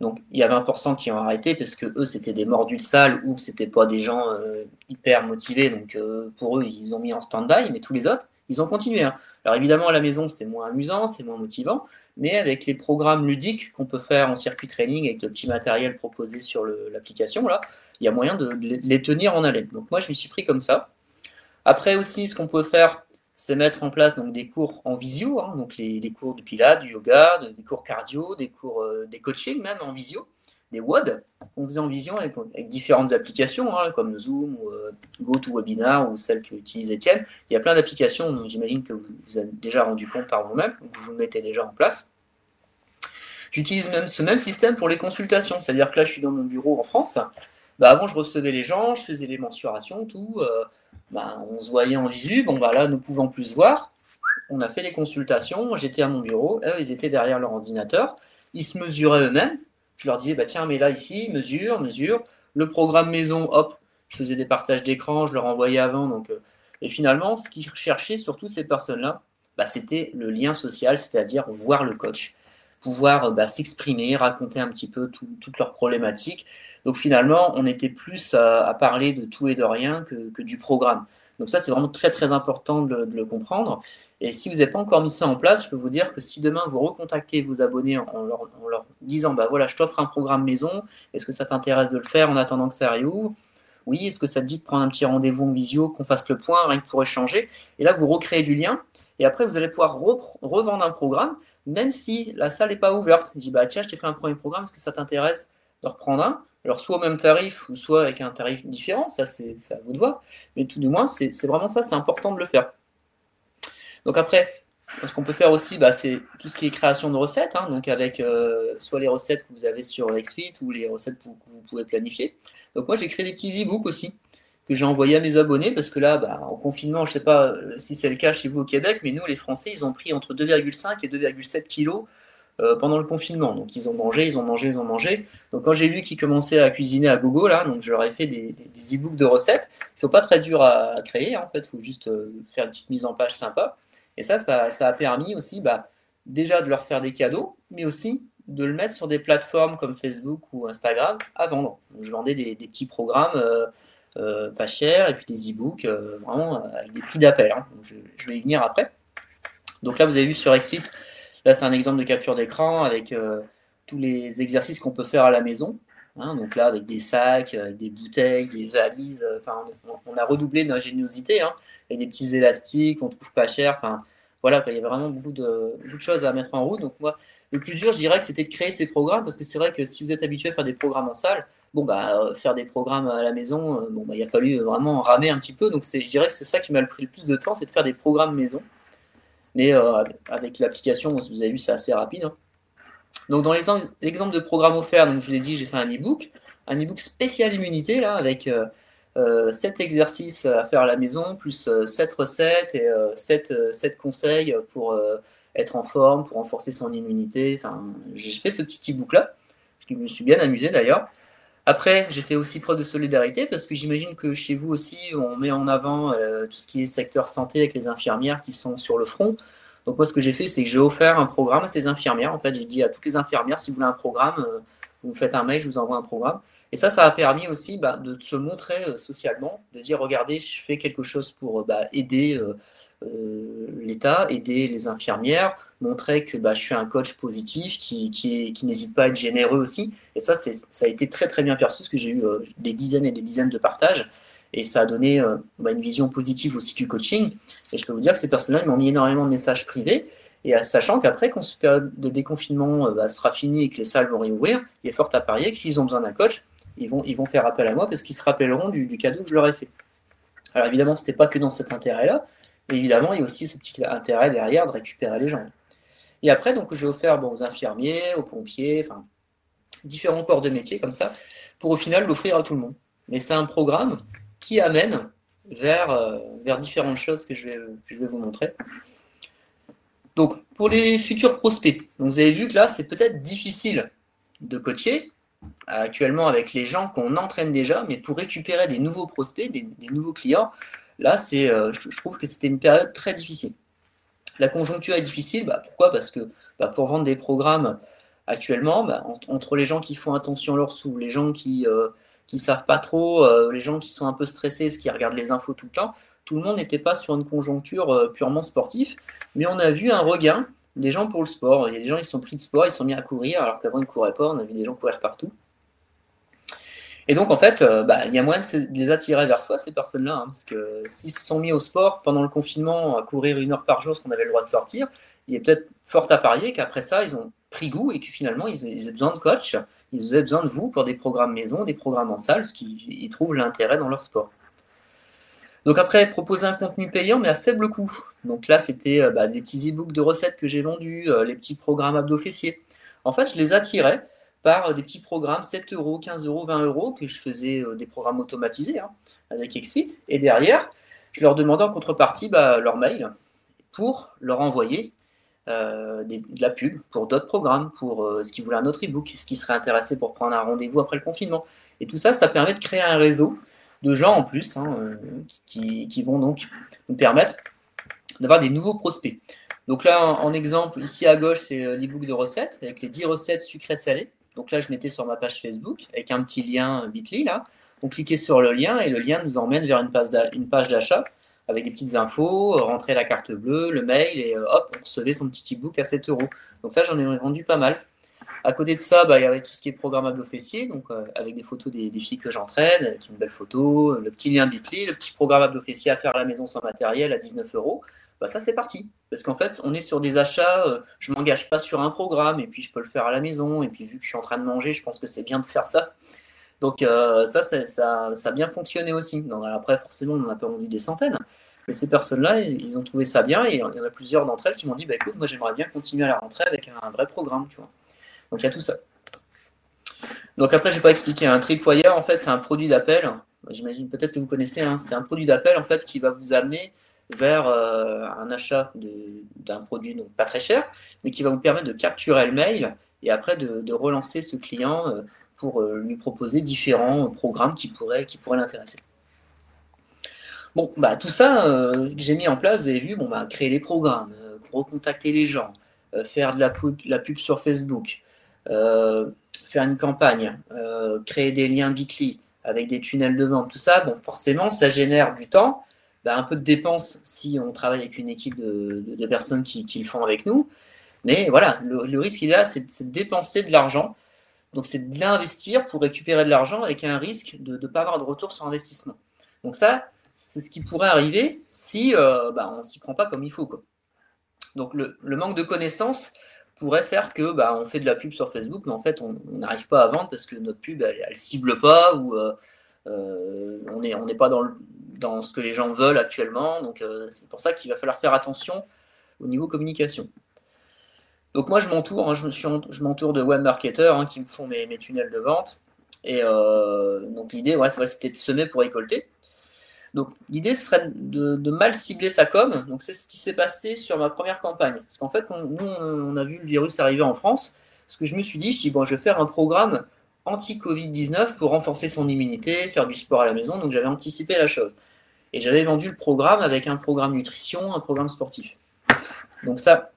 donc il y a 20% qui ont arrêté parce que eux c'était des mordus de salle ou c'était pas des gens euh, hyper motivés. Donc euh, pour eux ils ont mis en stand-by, mais tous les autres ils ont continué. Hein. Alors évidemment à la maison c'est moins amusant, c'est moins motivant, mais avec les programmes ludiques qu'on peut faire en circuit training avec le petit matériel proposé sur l'application là, il y a moyen de les tenir en haleine. Donc moi je m'y suis pris comme ça. Après aussi ce qu'on peut faire c'est mettre en place donc, des cours en visio, hein, donc les, cours de pilates, du yoga, des cours cardio, des cours euh, des coachings même en visio, des WOD qu'on faisait en visio avec, différentes applications hein, comme Zoom ou euh, GoToWebinar ou celle qu'utilise Étienne. Il y a plein d'applications, j'imagine que vous, vous avez déjà rendu compte par vous-même, ou que vous mettez déjà en place. J'utilise même ce même système pour les consultations, c'est-à-dire que là je suis dans mon bureau en France. Bah, avant je recevais les gens, je faisais les mensurations, tout. Euh, bah, on se voyait en visu. Bon, bah là, nous pouvons plus se voir. On a fait les consultations. J'étais à mon bureau. Eux, ils étaient derrière leur ordinateur. Ils se mesuraient eux-mêmes. Je leur disais, bah, tiens, mais là, ici, mesure, mesure. Le programme maison, hop, je faisais des partages d'écran, je leur envoyais avant. Donc, euh, Et finalement, ce qu'ils recherchaient, surtout ces personnes-là, bah, c'était le lien social, c'est-à-dire voir le coach, pouvoir bah, s'exprimer, raconter un petit peu toutes leurs problématiques. Donc finalement, on était plus à, parler de tout et de rien que, du programme. Donc ça, c'est vraiment très très important de, le comprendre. Et si vous n'avez pas encore mis ça en place, je peux vous dire que si demain vous recontactez vos abonnés en leur, disant, bah voilà, je t'offre un programme maison, est-ce que ça t'intéresse de le faire en attendant que ça réouvre? Oui, est-ce que ça te dit de prendre un petit rendez-vous en visio, qu'on fasse le point, rien que pour échanger? Et là, vous recréez du lien. Et après, vous allez pouvoir revendre un programme, même si la salle n'est pas ouverte. Je dis, bah tiens, je t'ai fait un premier programme, est-ce que ça t'intéresse de reprendre un? Alors, soit au même tarif ou soit avec un tarif différent, ça c'est à vous de voir. Mais tout du moins, c'est vraiment ça, c'est important de le faire. Donc après, ce qu'on peut faire aussi, bah, c'est tout ce qui est création de recettes, hein, donc avec euh, soit les recettes que vous avez sur XFIT ou les recettes que vous pouvez planifier. Donc moi, j'ai créé des petits e-books aussi que j'ai envoyés à mes abonnés parce que là, bah, en confinement, je ne sais pas euh, si c'est le cas chez vous au Québec, mais nous, les Français, ils ont pris entre 2,5 et 2,7 kilos euh, pendant le confinement. Donc ils ont mangé, ils ont mangé, ils ont mangé. Donc quand j'ai vu qu'ils commençaient à cuisiner à gogo, là, donc je leur ai fait des, des e-books de recettes. Ils sont pas très durs à, créer, en fait, il faut juste euh, faire une petite mise en page sympa. Et ça, ça, a permis aussi bah, déjà de leur faire des cadeaux, mais aussi de le mettre sur des plateformes comme Facebook ou Instagram à vendre. Je vendais des, petits programmes euh, pas chers et puis des e-books vraiment avec des prix d'appel. Hein. je, vais y venir après. Donc là, vous avez vu sur XFIT, Là, c'est un exemple de capture d'écran avec euh, tous les exercices qu'on peut faire à la maison. Hein. donc là, avec des sacs, avec des bouteilles, des valises. Euh, on, a redoublé d'ingéniosité. Hein, et des petits élastiques, on trouve pas cher. Enfin, voilà, il y avait vraiment beaucoup de, choses à mettre en route. Donc moi, le plus dur, je dirais c'était de créer ces programmes parce que c'est vrai que si vous êtes habitué à faire des programmes en salle, bon bah euh, faire des programmes à la maison, bon bah il a fallu vraiment ramer un petit peu. Donc je dirais que c'est ça qui m'a pris le plus de temps, c'est de faire des programmes maison. Mais euh, avec l'application, vous avez vu, c'est assez rapide. Hein. Donc, dans l'exemple de programme offert, donc je vous ai dit, j'ai fait un e-book, un e-book spécial immunité, là, avec euh, euh, 7 exercices à faire à la maison, plus 7 euh, recettes et 7, 7, conseils pour être en forme, pour renforcer son immunité. Enfin, j'ai fait ce petit e-book-là. Je me suis bien amusé d'ailleurs. Après, j'ai fait aussi preuve de solidarité parce que j'imagine que chez vous aussi, on met en avant euh, tout ce qui est secteur santé avec les infirmières qui sont sur le front. Donc moi, ce que j'ai fait, c'est que j'ai offert un programme à ces infirmières. En fait, j'ai dit à toutes les infirmières, si vous voulez un programme, euh, vous me faites un mail, je vous envoie un programme. Et ça, ça a permis aussi bah, de se montrer euh, socialement, de dire, regardez, je fais quelque chose pour bah, aider l'État, aider les infirmières, montrer que bah, je suis un coach positif qui, qui, n'hésite pas à être généreux aussi. Et ça, ça a été très très bien perçu parce que j'ai eu euh, des dizaines et des dizaines de partages et ça a donné euh, bah, une vision positive aussi du coaching. Et je peux vous dire que ces personnes-là m'ont mis énormément de messages privés. Et sachant qu'après, quand cette période de déconfinement bah, sera finie et que les salles vont réouvrir, il est fort à parier que s'ils ont besoin d'un coach, ils vont, ils vont faire appel à moi parce qu'ils se rappelleront du cadeau que je leur ai fait. Alors évidemment, ce n'était pas que dans cet intérêt-là, évidemment, il y a aussi ce petit intérêt derrière de récupérer les gens. Et après, donc, j'ai offert aux infirmiers, aux pompiers, enfin, différents corps de métier comme ça, pour au final l'offrir à tout le monde. Mais c'est un programme qui amène vers, euh, vers différentes choses que je, vais, je vais vous montrer. Donc, pour les futurs prospects, vous avez vu que là, c'est peut-être difficile de coacher actuellement avec les gens qu'on entraîne déjà, mais pour récupérer des nouveaux prospects, des nouveaux clients, Là, c'est, euh, je, trouve que c'était une période très difficile. La conjoncture est difficile, bah, pourquoi? Parce que bah, pour vendre des programmes actuellement, bah, entre, les gens qui font attention à leur sous, les gens qui ne euh, savent pas trop, euh, les gens qui sont un peu stressés, ce qui regardent les infos tout le temps, tout le monde n'était pas sur une conjoncture purement sportive, mais on a vu un regain des gens pour le sport. Il y a des gens qui sont pris de sport, ils sont mis à courir, alors qu'avant ils ne couraient pas, on a vu des gens courir partout. Et donc, en fait, euh, bah, il y a moyen de, les attirer vers soi, ces personnes-là, hein, parce que s'ils se sont mis au sport pendant le confinement, à courir une heure par jour, ce qu'on avait le droit de sortir, il est peut-être fort à parier qu'après ça, ils ont pris goût et que finalement, ils, ils aient besoin de coach, ils aient besoin de vous pour des programmes maison, des programmes en salle, parce qu'ils trouvent l'intérêt dans leur sport. Donc après, proposer un contenu payant, mais à faible coût. Donc là, c'était euh, bah, des petits e-books de recettes que j'ai vendus, euh, les petits programmes abdos fessiers. En fait, je les attirais par des petits programmes, 7 euros, 15 euros, 20 euros, que je faisais euh, des programmes automatisés hein, avec XFIT. Et derrière, je leur demandais en contrepartie bah, leur mail pour leur envoyer euh, de la pub pour d'autres programmes, pour euh, ce qui voulait un autre e-book, ce qui serait intéressé pour prendre un rendez-vous après le confinement. Et tout ça, ça permet de créer un réseau de gens en plus hein, qui, vont donc nous permettre d'avoir des nouveaux prospects. Donc là, en, exemple, ici à gauche, c'est l'e-book de recettes avec les 10 recettes sucrées salées. Donc là, je mettais sur ma page Facebook avec un petit lien Bitly là. On cliquait sur le lien et le lien nous emmène vers une page d'achat avec des petites infos, rentrer la carte bleue, le mail, et hop, on recevait son petit e-book à 7 euros. Donc ça, j'en ai vendu pas mal. À côté de ça, bah, il y avait tout ce qui est programmable au fessier, donc avec des photos des, filles que j'entraîne, avec une belle photo, le petit lien Bitly, le petit programmable au fessier à faire la maison sans matériel à 19 euros. Bah, ça c'est parti. Parce qu'en fait, on est sur des achats, euh, je m'engage pas sur un programme, et puis je peux le faire à la maison, et puis vu que je suis en train de manger, je pense que c'est bien de faire ça. Donc euh, ça, ça, ça, a bien fonctionné aussi. après, forcément, on en a pas vendu des centaines. Mais ces personnes-là, ils ont trouvé ça bien, et il y en a plusieurs d'entre elles qui m'ont dit, bah, écoute, moi j'aimerais bien continuer à la rentrée avec un vrai programme, tu vois. Donc il y a tout ça. Donc après, je n'ai pas expliqué. Un tripwire, en fait, c'est un produit d'appel. J'imagine peut-être que vous connaissez. Hein. c'est un produit d'appel en fait qui va vous amener vers euh, un achat d'un produit pas très cher, mais qui va vous permettre de capturer le mail et après de, relancer ce client euh, pour euh, lui proposer différents programmes qui pourraient, l'intéresser. Bon, bah, tout ça que j'ai mis en place, vous avez vu, bon, bah, créer les programmes, recontacter les gens, faire de la pub, sur Facebook, faire une campagne, créer des liens Bitly avec des tunnels de vente, tout ça, forcément, ça génère du temps, bah, un peu de dépenses si on travaille avec une équipe de, personnes qui, le font avec nous. Mais voilà, le, risque il est là, c'est de dépenser de l'argent. Donc c'est de l'investir pour récupérer de l'argent avec un risque de ne pas avoir de retour sur investissement. Donc ça, c'est ce qui pourrait arriver si euh, bah, on ne s'y prend pas comme il faut. Quoi. Donc le, manque de connaissances pourrait faire que bah, on fait de la pub sur Facebook, mais en fait on n'arrive pas à vendre parce que notre pub elle, ne cible pas ou euh, euh, on n'est on pas dans le, dans ce que les gens veulent actuellement. Donc euh, c'est pour ça qu'il va falloir faire attention au niveau communication. Donc moi je m'entoure, hein, je, je m'entoure de web marketeurs hein, qui me font mes, tunnels de vente. Et euh, donc l'idée, ouais, c'était de semer pour récolter. Donc l'idée serait de, mal cibler sa com. Donc c'est ce qui s'est passé sur ma première campagne. Parce qu'en fait, nous on a vu le virus arriver en France. Ce que je me suis dit, je bon, je vais faire un programme anti-Covid-19 pour renforcer son immunité, faire du sport à la maison. Donc j'avais anticipé la chose. Et j'avais vendu le programme avec un programme nutrition, un programme sportif. Donc ça,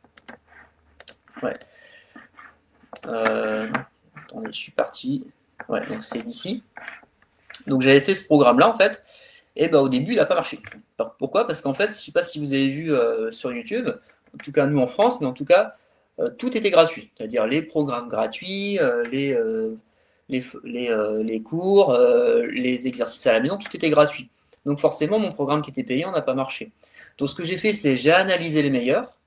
ouais. Euh, attendez, je suis parti. Ouais, donc c'est d'ici. Donc j'avais fait ce programme-là en fait. Et ben au début, il n'a pas marché. pourquoi? Parce qu'en fait, je ne sais pas si vous avez vu euh, sur YouTube, en tout cas nous en France, mais en tout cas, euh, tout était gratuit. C'est-à-dire les programmes gratuits, les, les, les, les, cours, les exercices à la maison, tout était gratuit. Donc forcément, mon programme qui était payant n'a pas marché. Donc ce que j'ai fait, c'est j'ai analysé les meilleurs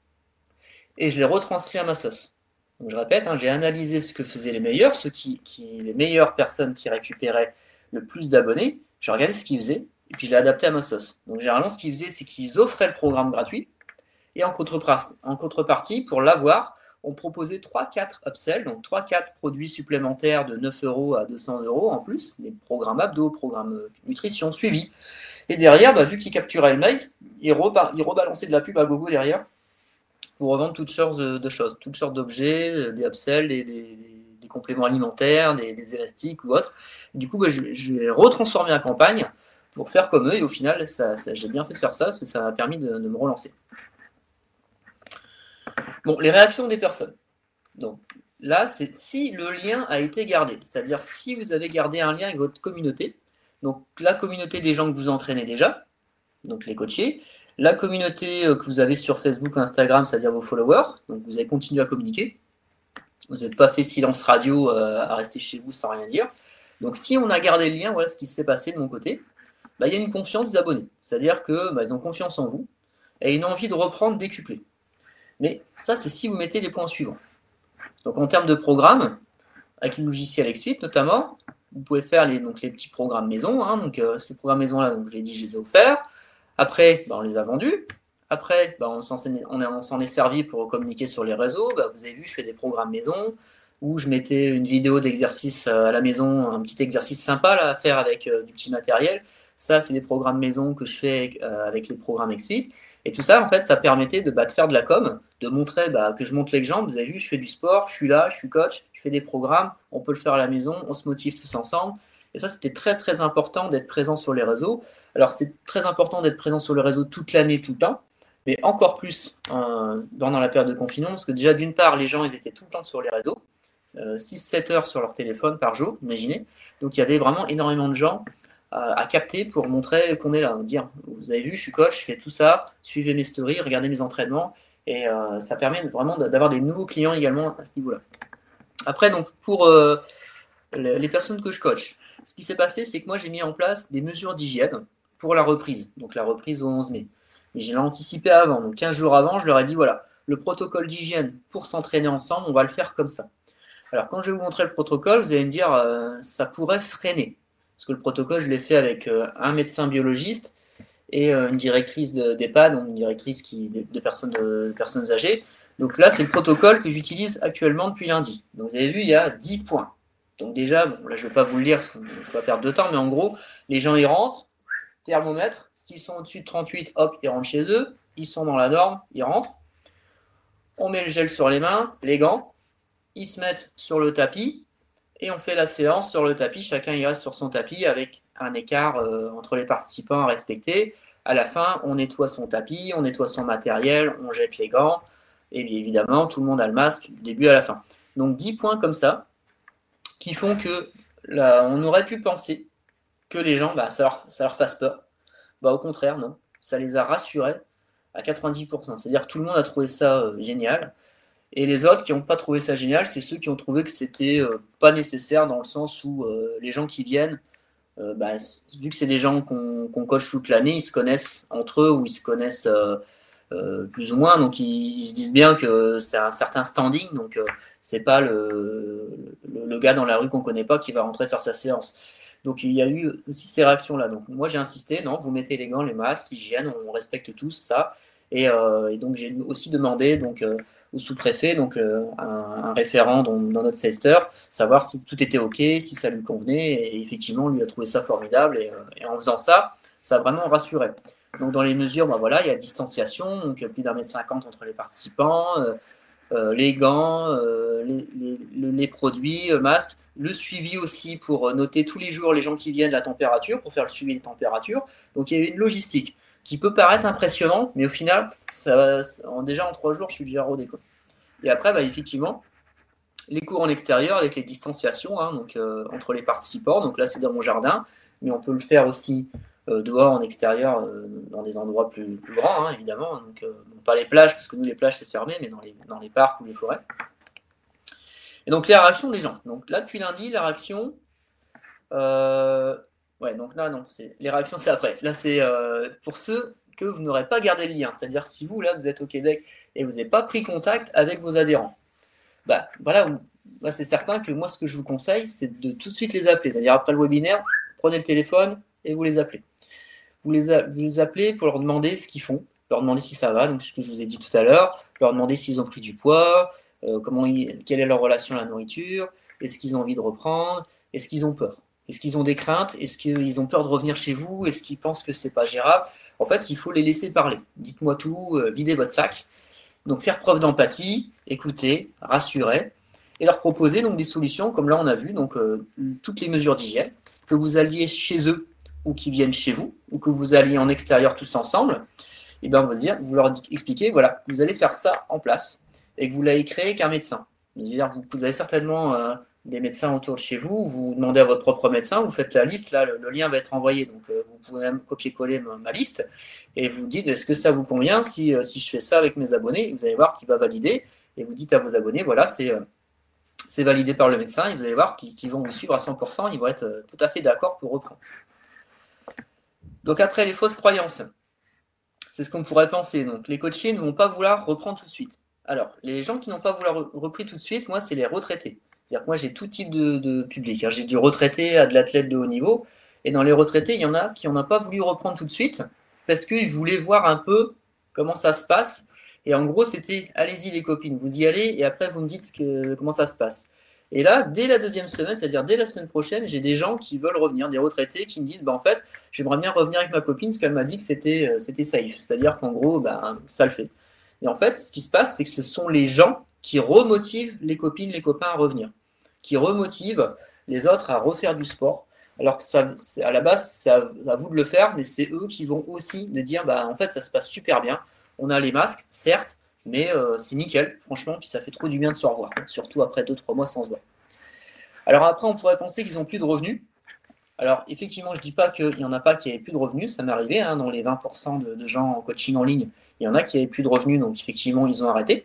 et je les retranscris à ma sauce. Donc je répète, hein, j'ai analysé ce que faisaient les meilleurs, ceux qui, les meilleures personnes qui récupéraient le plus d'abonnés. J'ai regardé ce qu'ils faisaient et puis je l'ai adapté à ma sauce. Donc généralement, ce qu'ils faisaient, c'est qu'ils offraient le programme gratuit et en contrepartie pour l'avoir, on proposait 3-4 upsells, donc 3-4 produits supplémentaires de 9 euros à 200 euros en plus, des programmes abdos, programmes nutrition suivi. Et derrière, bah, vu qu'il capturait le mec, il, rebalançait de la pub à gogo derrière pour revendre toutes sortes de choses, toutes sortes d'objets, euh, des upsells, des, compléments alimentaires, des, élastiques ou autres. du coup, bah, je, vais retransformer la campagne pour faire comme eux. Et au final, j'ai bien fait de faire ça parce que ça m'a permis de me relancer. Bon, les réactions des personnes. Donc là, c'est si le lien a été gardé, c'est-à-dire si vous avez gardé un lien avec votre communauté, donc la communauté des gens que vous entraînez déjà, donc les coachés, la communauté euh, que vous avez sur Facebook Instagram, c'est-à-dire vos followers, donc vous avez continué à communiquer. Vous n'êtes pas fait silence radio euh, à rester chez vous sans rien dire. Donc si on a gardé le lien, voilà ce qui s'est passé de mon côté. Bah, il y a une confiance des abonnés. C'est-à-dire qu'ils bah, ont confiance en vous et une envie de reprendre décuplé. Mais ça, c'est si vous mettez les points suivants. Donc en termes de programme, avec le logiciel XSuite notamment, vous pouvez faire les, donc, les petits programmes maison. Hein. donc euh, ces programmes maison là, donc, je l'ai dit, je les ai offerts. Après, bah, on les a vendus. Après, bah, on s'en est, servi pour communiquer sur les réseaux. Bah, vous avez vu, je fais des programmes maison où je mettais une vidéo d'exercice euh, à la maison, un petit exercice sympa à faire avec euh, du petit matériel. Ça, c'est des programmes maison que je fais avec les programmes XSuite. Et tout ça, en fait, ça permettait de, bah, faire de la com, de montrer bah, que je monte l'exemple. Vous avez vu, je fais du sport, je suis là, je suis coach, je fais des programmes, on peut le faire à la maison, on se motive tous ensemble. Et ça, c'était très, très important d'être présent sur les réseaux. Alors, c'est très important d'être présent sur le réseau toute l'année, tout le temps, mais encore plus euh, pendant la période de confinement, parce que déjà, d'une part, les gens, ils étaient tout le temps sur les réseaux, 6-7 euh, heures sur leur téléphone par jour, imaginez. Donc, il y avait vraiment énormément de gens à, capter pour montrer qu'on est là. Dire, vous avez vu, je suis coach, je fais tout ça, suivez mes stories, regardez mes entraînements. Et euh, ça permet vraiment d'avoir des nouveaux clients également à ce niveau-là. Après, donc, pour euh, les personnes que je coach, ce qui s'est passé, c'est que moi, j'ai mis en place des mesures d'hygiène pour la reprise, donc la reprise au 11 mai. Mais j'ai anticipé avant, donc 15 jours avant, je leur ai dit voilà, le protocole d'hygiène pour s'entraîner ensemble, on va le faire comme ça. Alors, quand je vais vous montrer le protocole, vous allez me dire euh, ça pourrait freiner. Parce que le protocole, je l'ai fait avec un médecin biologiste et euh, une directrice d'EHPAD, donc une directrice qui, de, personnes, personnes âgées. Donc là, c'est le protocole que j'utilise actuellement depuis lundi. Donc vous avez vu, il y a 10 points. Donc déjà, bon, là je ne vais pas vous le lire parce que je ne vais pas perdre de temps, mais en gros, les gens ils rentrent, thermomètre, s'ils sont au-dessus de 38, hop, ils rentrent chez eux, ils sont dans la norme, ils rentrent. On met le gel sur les mains, les gants, ils se mettent sur le tapis et on fait la séance sur le tapis. Chacun y reste sur son tapis avec un écart euh, entre les participants à respecter. À la fin, on nettoie son tapis, on nettoie son matériel, on jette les gants. Et bien évidemment, tout le monde a le masque du début à la fin. Donc 10 points comme ça qui font que on aurait pu penser que les gens, bah, ça, leur, ça fasse peur. Bah, au contraire, non. Ça les a rassurés à 90%. C'est-à-dire que tout le monde a trouvé ça euh, génial. Et les autres qui n'ont pas trouvé ça génial, c'est ceux qui ont trouvé que c'était euh, pas nécessaire dans le sens où les gens qui viennent, euh, bah, vu que c'est des gens qu'on coche toute l'année, ils se connaissent entre eux ou ils se connaissent euh, euh, plus ou moins, donc ils, se disent bien que c'est un certain standing, donc c'est pas le, le, gars dans la rue qu'on connaît pas qui va rentrer faire sa séance. Donc il y a eu aussi ces réactions-là. Donc moi j'ai insisté, non, vous mettez les gants, les masques, hygiène, on respecte tous ça. Et, et donc j'ai aussi demandé donc sous-préfet, donc euh, un, référent dans, notre secteur, savoir si tout était OK, si ça lui convenait. Et effectivement, lui a trouvé ça formidable. Et, euh, en faisant ça, ça a vraiment rassuré. Donc dans les mesures, ben voilà, il y a distanciation, donc plus d'un mètre cinquante entre les participants, euh, les gants, les, les, produits, masques, le suivi aussi pour noter tous les jours les gens qui viennent la température, pour faire le suivi des températures. Donc il y a une logistique qui peut paraître impressionnant, mais au final, déjà en trois jours, je suis déjà rodé. Quoi. Et après, bah, effectivement, les cours en extérieur avec les distanciations hein, donc, euh, entre les participants. Donc là, c'est dans mon jardin, mais on peut le faire aussi euh, dehors, en extérieur, euh, dans des endroits plus, grands, hein, évidemment. Donc, pas les plages, parce que nous, les plages, c'est fermé, mais dans les, dans les parcs ou les forêts. Et donc, les réactions des gens. Donc là, depuis lundi, la réaction. Ouais, donc là, non, les réactions, c'est après. Là, c'est euh, pour ceux que vous n'aurez pas gardé le lien. C'est-à-dire, si vous, là, vous êtes au Québec et vous n'avez pas pris contact avec vos adhérents, bah voilà, c'est certain que moi, ce que je vous conseille, c'est de tout de suite les appeler. C'est-à-dire, après le webinaire, prenez le téléphone et vous les appelez. Vous les, appelez pour leur demander ce qu'ils font, leur demander si ça va, donc ce que je vous ai dit tout à l'heure, leur demander s'ils ont pris du poids, euh, comment quelle est leur relation à la nourriture, est-ce qu'ils ont envie de reprendre, est-ce qu'ils ont peur. Est-ce qu'ils ont des craintes? Est-ce qu'ils ont peur de revenir chez vous? Est-ce qu'ils pensent que c'est pas gérable? En fait, il faut les laisser parler. Dites-moi tout, euh, videz votre sac. Donc faire preuve d'empathie, écouter, rassurer et leur proposer donc des solutions comme là on a vu donc euh, toutes les mesures d'hygiène que vous alliez chez eux ou qu'ils viennent chez vous ou que vous alliez en extérieur tous ensemble. Et eh bien on va dire, vous leur expliquez voilà, vous allez faire ça en place et que vous l'avez créé qu'un médecin. Vous avez certainement euh, des médecins autour de chez vous, vous demandez à votre propre médecin, vous faites la liste, là, le, lien va être envoyé, donc euh, vous pouvez même copier-coller ma, liste, et vous dites, est-ce que ça vous convient si, euh, si je fais ça avec mes abonnés? Vous allez voir qu'il va valider, et vous dites à vos abonnés, voilà, c'est euh, validé par le médecin, et vous allez voir qu'ils vont vous suivre à 100%, ils vont être tout à fait d'accord pour reprendre. Donc après, les fausses croyances, c'est ce qu'on pourrait penser. Donc les coachés ne vont pas vouloir reprendre tout de suite. Alors, les gens qui n'ont pas voulu repris tout de suite, moi, c'est les retraités. C'est-à-dire moi, j'ai tout type de, public. Hein. J'ai du retraité à de l'athlète de haut niveau. Et dans les retraités, il y en a qui n'ont pas voulu reprendre tout de suite parce qu'ils voulaient voir un peu comment ça se passe. Et en gros, c'était allez-y les copines, vous y allez et après vous me dites comment ça se passe. Et là, dès la deuxième semaine, c'est-à-dire dès la semaine prochaine, j'ai des gens qui veulent revenir, des retraités qui me disent bah, en fait, j'aimerais bien revenir avec ma copine parce qu'elle m'a dit que c'était euh, c'était safe. C'est-à-dire qu'en gros, bah, ça le fait. Et en fait, ce qui se passe, c'est que ce sont les gens qui remotivent les copines, les copains à revenir, qui remotivent les autres à refaire du sport. Alors que ça, à la base, c'est à, vous de le faire, mais c'est eux qui vont aussi me dire, bah, en fait, ça se passe super bien. On a les masques, certes, mais euh, c'est nickel, franchement, puis ça fait trop du bien de se revoir, surtout après 2-3 mois sans se voir. Alors après, on pourrait penser qu'ils n'ont plus de revenus. Alors, effectivement, je ne dis pas qu'il n'y en a pas qui n'avaient plus de revenus. Ça m'est arrivé, hein, dans les 20% de, gens en coaching en ligne, il y en a qui n'avaient plus de revenus, donc effectivement, ils ont arrêté.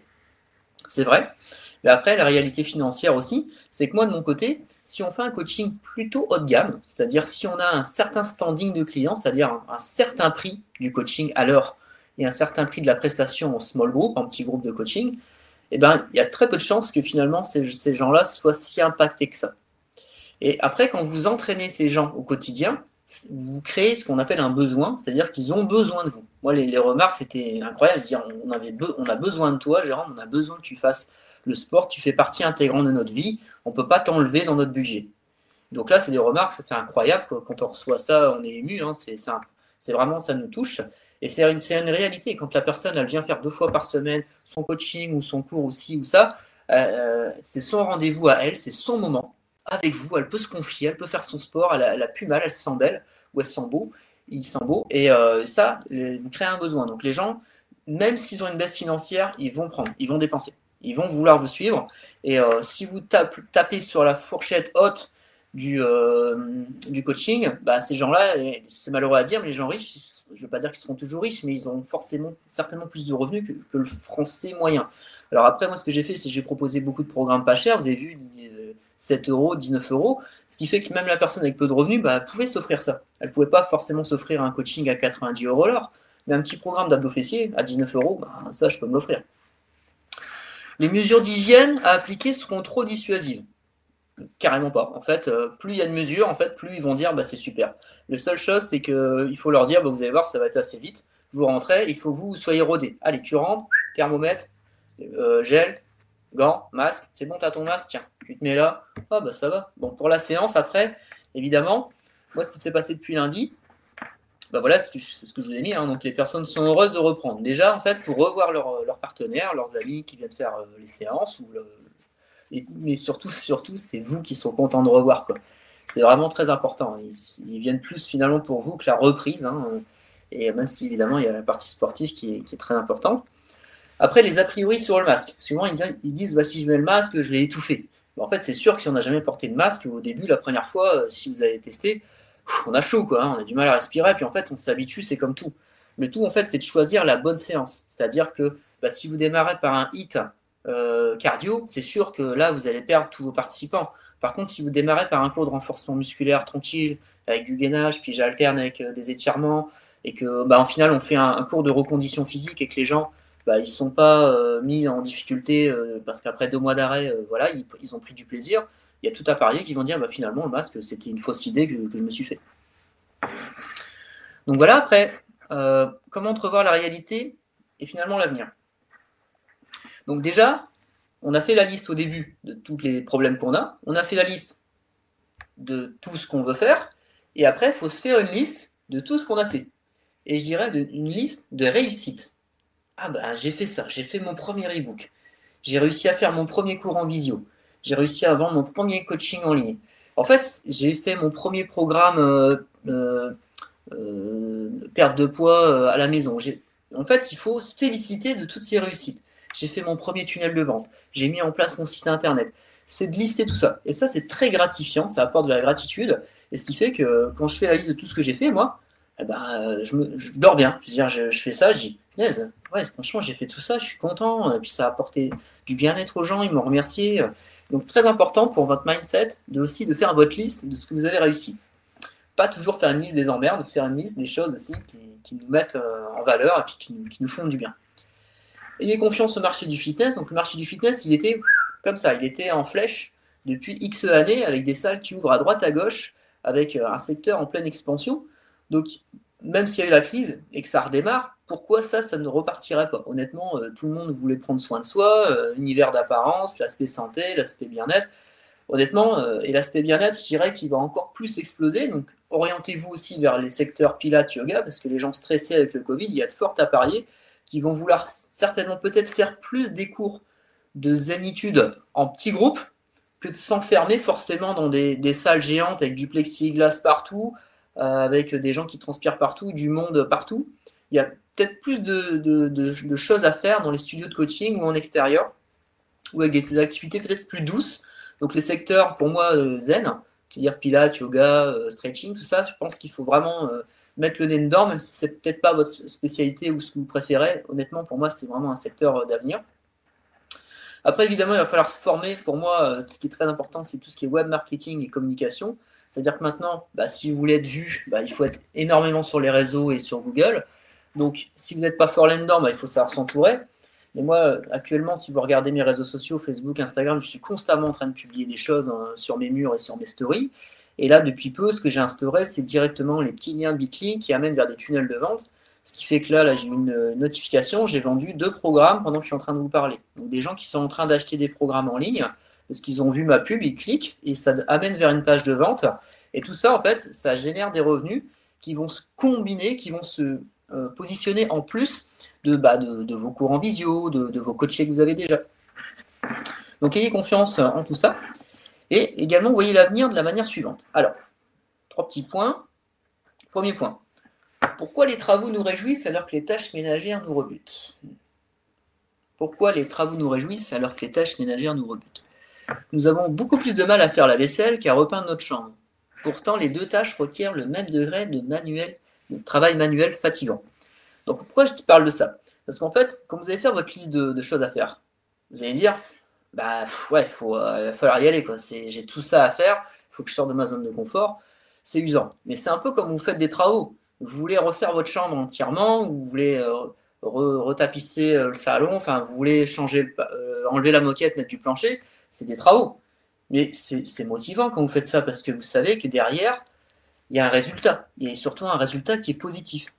C'est vrai. Mais après, la réalité financière aussi, c'est que moi, de mon côté, si on fait un coaching plutôt haut de gamme, c'est-à-dire si on a un certain standing de clients, c'est-à-dire un, certain prix du coaching à l'heure et un certain prix de la prestation en small group, en petit groupe de coaching, eh ben, il y a très peu de chances que finalement ces, ces gens-là soient si impactés que ça. Et après, quand vous entraînez ces gens au quotidien, vous créez ce qu'on appelle un besoin, c'est-à-dire qu'ils ont besoin de vous. Moi, les, remarques, c'était incroyable. Je dire, on, avait on a besoin de toi, Jérôme, on a besoin que tu fasses le sport, tu fais partie intégrante de notre vie, on ne peut pas t'enlever dans notre budget. Donc là, c'est des remarques, ça fait incroyable. Quand on reçoit ça, on est ému, hein, c'est vraiment, ça nous touche. Et c'est une, une, réalité. Quand la personne, vient faire deux fois par semaine son coaching ou son cours ou ci ou ça, euh, euh, c'est son rendez-vous à elle, c'est son moment avec vous, elle peut se confier, elle peut faire son sport, elle a, plus mal, elle se sent belle ou elle se sent beau, il sent beau. Et euh, ça, vous créez un besoin. Donc les gens, même s'ils ont une baisse financière, ils vont prendre, ils vont dépenser. Ils vont vouloir vous suivre. Et euh, si vous tapez sur la fourchette haute du, euh, du coaching, bah, ces gens-là, c'est malheureux à dire, mais les gens riches, je ne veux pas dire qu'ils seront toujours riches, mais ils ont forcément, certainement plus de revenus que, le français moyen. Alors après, moi, ce que j'ai fait, c'est que j'ai proposé beaucoup de programmes pas chers. Vous avez vu, 7 euros, 19 euros, ce qui fait que même la personne avec peu de revenus bah, pouvait s'offrir ça. Elle ne pouvait pas forcément s'offrir un coaching à 90 euros l'heure, mais un petit programme d'abdos fessiers à 19 euros, bah, ça, je peux me l'offrir. Les mesures d'hygiène à appliquer seront trop dissuasives. Carrément pas. En fait, euh, plus il y a de mesures, en fait, plus ils vont dire bah, c'est super. La seule chose, c'est qu'il faut leur dire bah, vous allez voir, ça va être assez vite. Vous rentrez, il faut que vous soyez rodé. Allez, tu rentres, thermomètre, euh, gel, gants, masque, c'est bon, t'as ton masque, tiens, tu te mets là, ah bah ça va. Bon, pour la séance, après, évidemment, moi, ce qui s'est passé depuis lundi, bah voilà, c'est ce que je vous ai mis. Hein. donc les personnes sont heureuses de reprendre. Déjà, en fait, pour revoir leurs leur partenaires, leurs amis qui viennent faire euh, les séances, mais surtout, surtout, c'est vous qui sont contents de revoir. C'est vraiment très important. Ils, viennent plus finalement pour vous que la reprise. Hein. et même si évidemment il y a la partie sportive qui est très importante. Après, les a priori sur le masque. Souvent, ils disent bah, si je mets le masque, je vais étouffer. en fait, c'est sûr que si on n'a jamais porté de masque, au début, la première fois, euh, si vous avez testé, on a chaud, quoi, hein, on a du mal à respirer, puis en fait, on s'habitue, c'est comme tout. Le tout, en fait, c'est de choisir la bonne séance. C'est-à-dire que bah, si vous démarrez par un hit euh, cardio, c'est sûr que là, vous allez perdre tous vos participants. Par contre, si vous démarrez par un cours de renforcement musculaire tranquille, avec du gainage, puis j'alterne avec euh, des étirements, et que bah, en final, on fait un, un, cours de recondition physique et que les gens bah, ils ne sont pas euh, mis en difficulté euh, parce qu'après deux mois d'arrêt, euh, voilà, ils, ont pris du plaisir. Il y a tout à parier qui vont dire bah, finalement le masque c'était une fausse idée que, je me suis fait. Donc voilà, après, comment entrevoir la réalité et finalement l'avenir? Donc déjà, on a fait la liste au début de tous les problèmes qu'on a, on a fait la liste de tout ce qu'on veut faire, et après, il faut se faire une liste de tout ce qu'on a fait. Et je dirais une liste de réussite. Ah bah j'ai fait ça, j'ai fait mon premier e-book. J'ai réussi à faire mon premier cours en visio. J'ai réussi à vendre mon premier coaching en ligne. En fait, j'ai fait mon premier programme euh, euh, euh, perte de poids à la maison. En fait, il faut se féliciter de toutes ces réussites. J'ai fait mon premier tunnel de vente. J'ai mis en place mon site internet. C'est de lister tout ça. Et ça, c'est très gratifiant. Ça apporte de la gratitude. Et ce qui fait que quand je fais la liste de tout ce que j'ai fait, moi, eh ben, je, dors bien. Je, veux dire, je, je fais ça, je dis, ouais, franchement, j'ai fait tout ça, je suis content. Et puis ça a apporté du bien-être aux gens, ils m'ont remercié. Donc très important pour votre mindset de aussi de faire votre liste de ce que vous avez réussi. Pas toujours faire une liste des emmerdes, faire une liste des choses aussi qui, nous mettent euh, en valeur et puis qui, nous font du bien. Ayez confiance au marché du fitness. Donc le marché du fitness, il était comme ça, il était en flèche depuis X années avec des salles qui ouvrent à droite à gauche, avec euh, un secteur en pleine expansion. Donc même s'il y a eu la crise et que ça redémarre, pourquoi ça, ça ne repartirait pas? Honnêtement, euh, tout le monde voulait prendre soin de soi, euh, univers d'apparence, l'aspect santé, l'aspect bien-être. Honnêtement, euh, et l'aspect bien-être, je dirais qu'il va encore plus exploser. Donc, orientez-vous aussi vers les secteurs pilates, yoga, parce que les gens stressés avec le Covid, il y a de fortes à parier qui vont vouloir certainement peut-être faire plus des cours de zénitude en petits groupes que de s'enfermer forcément dans des, salles géantes avec du plexiglas partout, avec des gens qui transpirent partout, du monde partout. Il y a peut-être plus de, choses à faire dans les studios de coaching ou en extérieur, ou avec des, activités peut-être plus douces. Donc les secteurs, pour moi, euh, zen, c'est-à-dire pilates, yoga, stretching, tout ça, je pense qu'il faut vraiment mettre le nez dedans, même si c'est peut-être pas votre spécialité ou ce que vous préférez. Honnêtement, pour moi, c'est vraiment un secteur d'avenir. Après, évidemment, il va falloir se former. Pour moi, ce qui est très important, c'est tout ce qui est web marketing et communication. C'est-à-dire que maintenant, bah, si vous voulez être vu, bah, il faut être énormément sur les réseaux et sur Google. Donc, si vous n'êtes pas fort là-dedans, bah, il faut savoir s'entourer. Mais moi, actuellement, si vous regardez mes réseaux sociaux, Facebook, Instagram, je suis constamment en train de publier des choses hein, sur mes murs et sur mes stories. Et là, depuis peu, ce que j'ai instauré, c'est directement les petits liens Bitly qui amènent vers des tunnels de vente. Ce qui fait que là, là j'ai une notification, j'ai vendu deux programmes pendant que je suis en train de vous parler. Donc des gens qui sont en train d'acheter des programmes en ligne, parce qu'ils ont vu ma pub, ils cliquent et ça amène vers une page de vente. Et tout ça, en fait, ça génère des revenus qui vont se combiner, qui vont se euh, positionner en plus de, bah, de, vos cours en visio, de vos coachés que vous avez déjà. Donc ayez confiance en tout ça. Et également, voyez l'avenir de la manière suivante. Alors, trois petits points. Premier point. Pourquoi les travaux nous réjouissent alors que les tâches ménagères nous rebutent? Pourquoi les travaux nous réjouissent alors que les tâches ménagères nous rebutent? Nous avons beaucoup plus de mal à faire la vaisselle qu'à repeindre notre chambre. Pourtant, les deux tâches requièrent le même degré de, travail manuel fatigant. Donc, pourquoi je te parle de ça? Parce qu'en fait, quand vous allez faire votre liste de choses à faire, vous allez dire bah ouais, euh, il va falloir y aller. J'ai tout ça à faire, il faut que je sorte de ma zone de confort. C'est usant. Mais c'est un peu comme vous faites des travaux. Vous voulez refaire votre chambre entièrement, vous voulez euh, retapisser euh, le salon, enfin, vous voulez changer, enlever la moquette, mettre du plancher, c'est des travaux. Mais c'est motivant quand vous faites ça parce que vous savez que derrière, il y a un résultat. Il y a surtout un résultat qui est positif.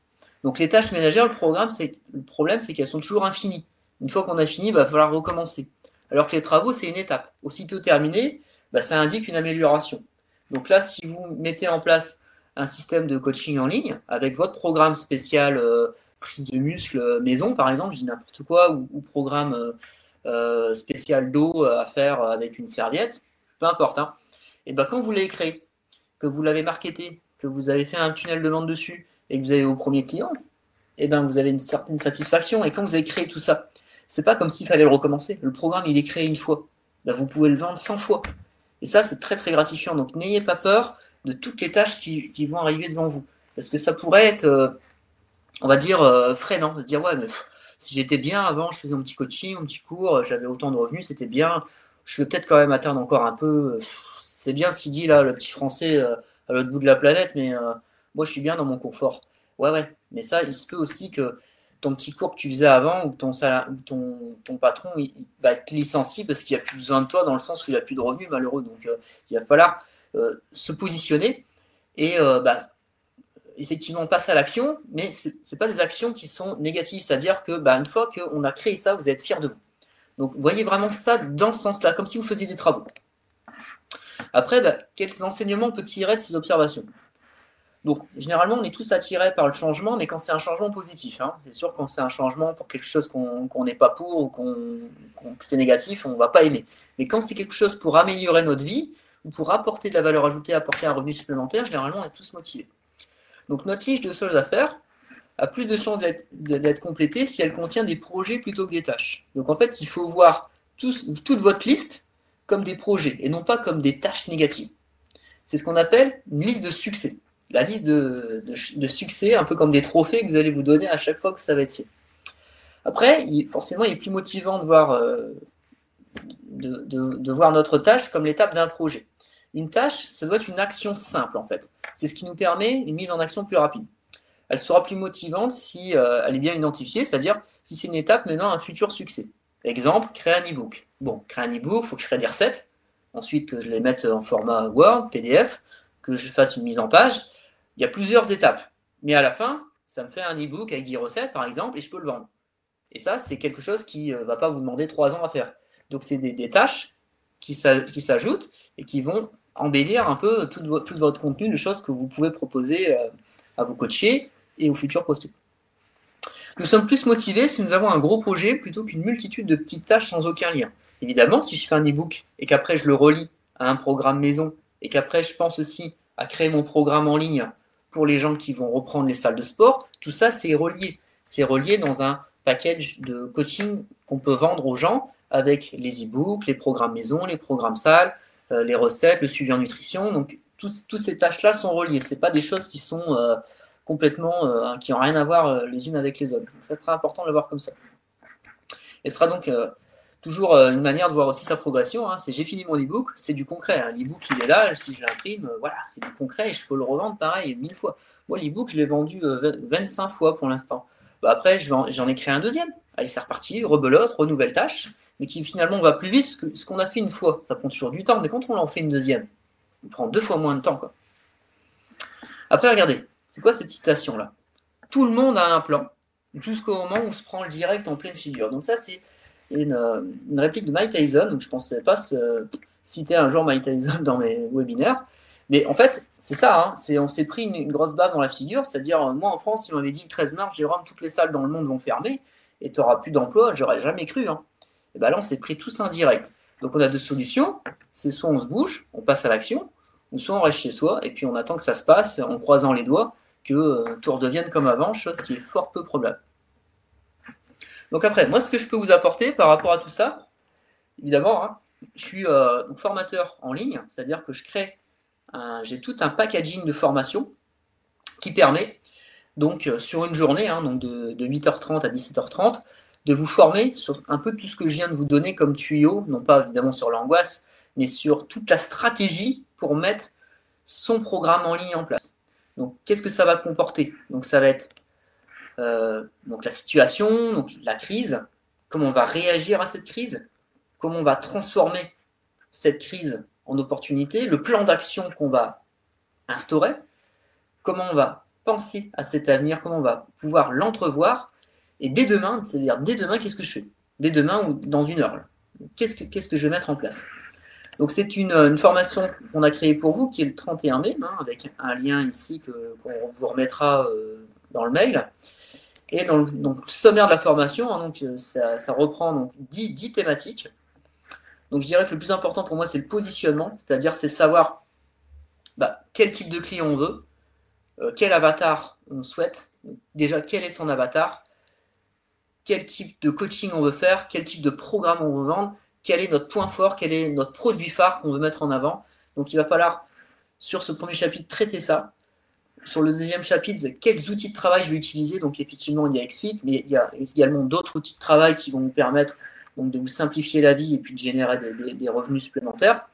Donc les tâches ménagères, le, programme, le problème, c'est qu'elles sont toujours infinies. Une fois qu'on a fini, il va falloir recommencer. Alors que les travaux, c'est une étape. Aussitôt terminé, bah, ça indique une amélioration. Donc là, si vous mettez en place un système de coaching en ligne avec votre programme spécial euh, prise de muscle euh, maison, par exemple, je dis n'importe quoi, ou, programme euh, spécial d'eau à faire avec une serviette, peu importe. Hein. Et ben, quand vous l'avez créé, que vous l'avez marketé, que vous avez fait un tunnel de vente dessus et que vous avez vos premiers clients, et ben, vous avez une certaine satisfaction. Et quand vous avez créé tout ça, c'est pas comme s'il fallait le recommencer. Le programme, il est créé une fois. Ben, vous pouvez le vendre 100 fois. Et ça, c'est très très gratifiant. Donc n'ayez pas peur de toutes les tâches qui, vont arriver devant vous. Parce que ça pourrait être, euh, on va dire, euh, freinant. Se dire, ouais, mais si j'étais bien avant, je faisais un petit coaching, un petit cours, j'avais autant de revenus, c'était bien. Je vais peut-être quand même atteindre encore un peu. C'est bien ce qu'il dit là, le petit français euh, à l'autre bout de la planète, mais moi je suis bien dans mon confort. Ouais, ouais. Mais ça, il se peut aussi que ton petit cours que tu faisais avant ou ton, ton, ton patron il, va te licencier parce qu'il n'y a plus besoin de toi dans le sens où il n'a plus de revenus malheureux. Donc euh, il va falloir euh, se positionner et euh, bah, effectivement passer à l'action, mais ce n'est pas des actions qui sont négatives. C'est-à-dire que bah, une fois qu'on a créé ça, vous être fier de vous. Donc voyez vraiment ça dans ce sens-là, comme si vous faisiez des travaux. Après, bah, quels enseignements on peut tirer de ces observations? Donc, généralement, on est tous attirés par le changement, mais quand c'est un changement positif. Hein. c'est sûr, quand c'est un changement pour quelque chose qu'on n'est pas pour ou qu'on, c'est négatif, on ne va pas aimer. Mais quand c'est quelque chose pour améliorer notre vie ou pour apporter de la valeur ajoutée, apporter un revenu supplémentaire, généralement, on est tous motivés. Donc, notre liste de choses à faire a plus de chances d'être, complétée si elle contient des projets plutôt que des tâches. Donc, en fait, il faut voir toute votre liste comme des projets et non pas comme des tâches négatives. C'est ce qu'on appelle une liste de succès la liste de, succès, un peu comme des trophées que vous allez vous donner à chaque fois que ça va être fait. Après, forcément, il est plus motivant de voir, euh, de, voir notre tâche comme l'étape d'un projet. Une tâche, ça doit être une action simple en fait. C'est ce qui nous permet une mise en action plus rapide. Elle sera plus motivante si euh, elle est bien identifiée, c'est-à-dire si c'est une étape menant à un futur succès. Exemple, créer un e-book. Bon, créer un e-book, il faut que je crée des recettes. Ensuite, que je les mette en format Word, PDF, que je fasse une mise en page il y a plusieurs étapes. Mais à la fin, ça me fait un e-book avec 10 recettes, par exemple, et je peux le vendre. Et ça, c'est quelque chose qui ne euh, va pas vous demander 3 ans à faire. Donc, c'est des, tâches qui s'ajoutent et qui vont embellir un peu tout, votre contenu de choses que vous pouvez proposer euh, à vos coachés et aux futurs prospects. Nous sommes plus motivés si nous avons un gros projet plutôt qu'une multitude de petites tâches sans aucun lien. Évidemment, si je fais un e-book et qu'après je le relis à un programme maison et qu'après je pense aussi à créer mon programme en ligne pour les gens qui vont reprendre les salles de sport, tout ça, c'est relié. C'est relié dans un package de coaching qu'on peut vendre aux gens avec les e-books, les programmes maison, les programmes salles, les recettes, le suivi en nutrition. Donc, toutes ces tâches-là sont reliées. Ce pas des choses qui sont complètement, qui n'ont rien à voir les unes avec les autres. Donc, ça sera important de le voir comme ça. Et ce sera donc toujours euh, une manière de voir aussi sa progression. Hein. C'est j'ai fini mon e-book, c'est du concret. Hein. L'e-book, il est là, si je l'imprime, euh, voilà, c'est du concret et je peux le revendre pareil mille fois. Moi, l'e-book, je l'ai vendu 25 euh, fois pour l'instant. Bah, après, j'en ai créé un deuxième. Allez, c'est reparti, rebelote, renouvelle tâche, mais qui finalement va plus vite que ce qu'on a fait une fois. Ça prend toujours du temps, mais quand on en fait une deuxième, on prend deux fois moins de temps. Quoi. Après, regardez, c'est quoi cette citation-là? Tout le monde a un plan, jusqu'au moment où on se prend le direct en pleine figure. Donc ça, c'est euh, une, réplique de Mike Tyson. Donc je ne pensais pas citer un jour Mike Tyson dans mes webinaires. Mais en fait, c'est ça, hein, on s'est pris une, grosse bave dans la figure, c'est-à-dire, euh, moi en France, si on m'avait dit le 13 mars, Jérôme, toutes les salles dans le monde vont fermer et tu n'auras plus d'emploi, j'aurais jamais cru. Hein. Et bien là, on s'est pris tous indirect. Donc on a deux solutions, c'est soit on se bouge, on passe à l'action, ou soit on reste chez soi et puis on attend que ça se passe en croisant les doigts, que euh, tout redevienne comme avant, chose qui est fort peu probable. Donc après, moi, ce que je peux vous apporter par rapport à tout ça, évidemment, hein, je suis euh, formateur en ligne, c'est-à-dire que je crée, j'ai tout un packaging de formation qui permet, donc euh, sur une journée, hein, donc de, 8h30 à 17h30, de vous former sur un peu tout ce que je viens de vous donner comme tuyau, non pas évidemment sur l'angoisse, mais sur toute la stratégie pour mettre son programme en ligne en place. Donc, qu'est-ce que ça va comporter? Donc, ça va être euh, la situation, la crise, comment on va réagir à cette crise, comment on va transformer cette crise en opportunité, le plan d'action qu'on va instaurer, comment on va penser à cet avenir, comment on va pouvoir l'entrevoir, et dès demain, c'est-à-dire dès demain, qu'est-ce que je fais? Dès demain ou dans une heure, qu'est-ce que, qu'est-ce que je vais mettre en place? Donc c'est une, formation qu'on a créée pour vous qui est le 31 mai, hein, avec un lien ici que, qu'on vous remettra euh, dans le mail. Et dans le, sommaire de la formation, hein, donc, euh, ça, reprend donc 10, thématiques. Donc je dirais que le plus important pour moi, c'est le positionnement, c'est-à-dire c'est savoir bah, quel type de client on veut, euh, quel avatar on souhaite, déjà quel est son avatar, quel type de coaching on veut faire, quel type de programme on veut vendre, quel est notre point fort, quel est notre produit phare qu'on veut mettre en avant. Donc il va falloir, sur ce premier chapitre, traiter ça sur le deuxième chapitre, quels outils de travail je vais utiliser. Donc, effectivement, il y a XFIT, mais il y a également d'autres outils de travail qui vont vous permettre donc, de vous simplifier la vie et puis de générer des, revenus supplémentaires.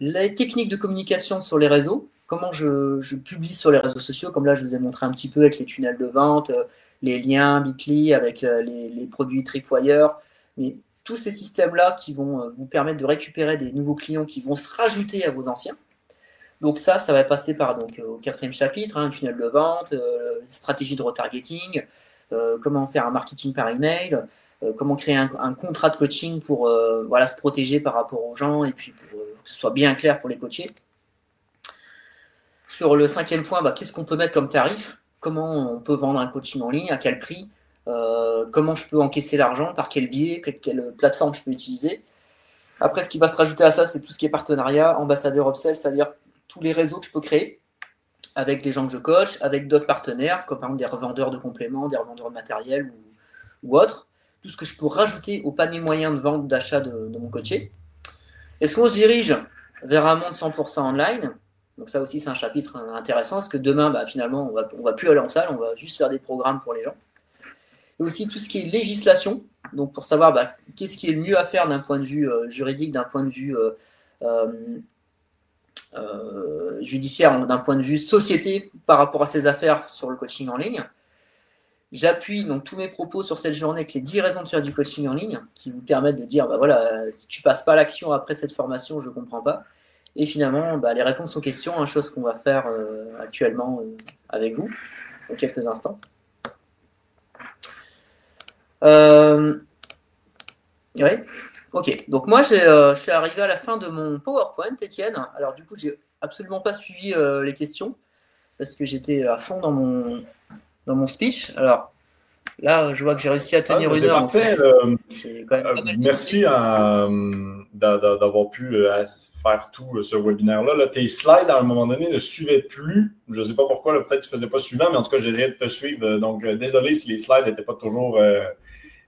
Les techniques de communication sur les réseaux, comment je, publie sur les réseaux sociaux, comme là, je vous ai montré un petit peu avec les tunnels de vente, euh, les liens Bitly, avec euh, les, produits Tripwire, mais tous ces systèmes-là qui vont euh, vous permettre de récupérer des nouveaux clients qui vont se rajouter à vos anciens. Donc ça, ça va passer par donc, au quatrième chapitre, un hein, tunnel de vente, euh, stratégie de retargeting, euh, comment faire un marketing par email, euh, comment créer un, contrat de coaching pour voilà, se protéger par rapport aux gens et puis que ce soit bien clair pour les coachés. Sur le cinquième point, bah, qu'est-ce qu'on peut mettre comme tarif? Comment on peut vendre un coaching en ligne À quel prix Comment je peux encaisser l'argent Par quel biais quelle plateforme je peux utiliser après, ce qui va se rajouter à ça, c'est tout ce qui est partenariat, ambassadeur upsell, c'est-à-dire tous les réseaux que je peux créer avec les gens que je coach, avec d'autres partenaires, comme par exemple des revendeurs de compléments, des revendeurs de matériel ou, autres. Tout ce que je peux rajouter au panier moyen de vente, d'achat de, mon coaché. Est-ce qu'on se dirige vers un monde 100% online? Donc ça aussi, c'est un chapitre intéressant, parce que demain, bah, finalement, on va, ne va plus aller en salle, on va juste faire des programmes pour les gens. Et aussi tout ce qui est législation, donc pour savoir bah, qu'est-ce qui est le mieux à faire d'un point de vue euh, juridique, d'un point de vue euh, euh, judiciaire d'un point de vue société par rapport à ces affaires sur le coaching en ligne. J'appuie donc tous mes propos sur cette journée avec les 10 raisons de faire du coaching en ligne qui vous permettent de dire bah voilà, si tu passes pas l'action après cette formation, je comprends pas. Et finalement, bah, les réponses aux questions, une chose qu'on va faire euh, actuellement euh, avec vous dans quelques instants. Euh, ouais. Ok, donc moi euh, je suis arrivé à la fin de mon PowerPoint, Étienne. Alors du coup, j'ai absolument pas suivi euh, les questions parce que j'étais à fond dans mon, dans mon speech. Alors là, je vois que j'ai réussi à tenir ah, une heure. Euh, merci d'avoir pu faire tout ce webinaire-là. tes slides, à un moment donné, ne suivaient plus. Je ne sais pas pourquoi, peut-être que tu ne faisais pas suivant, mais en tout cas, j'essayais de te suivre. Donc, désolé si les slides n'étaient pas toujours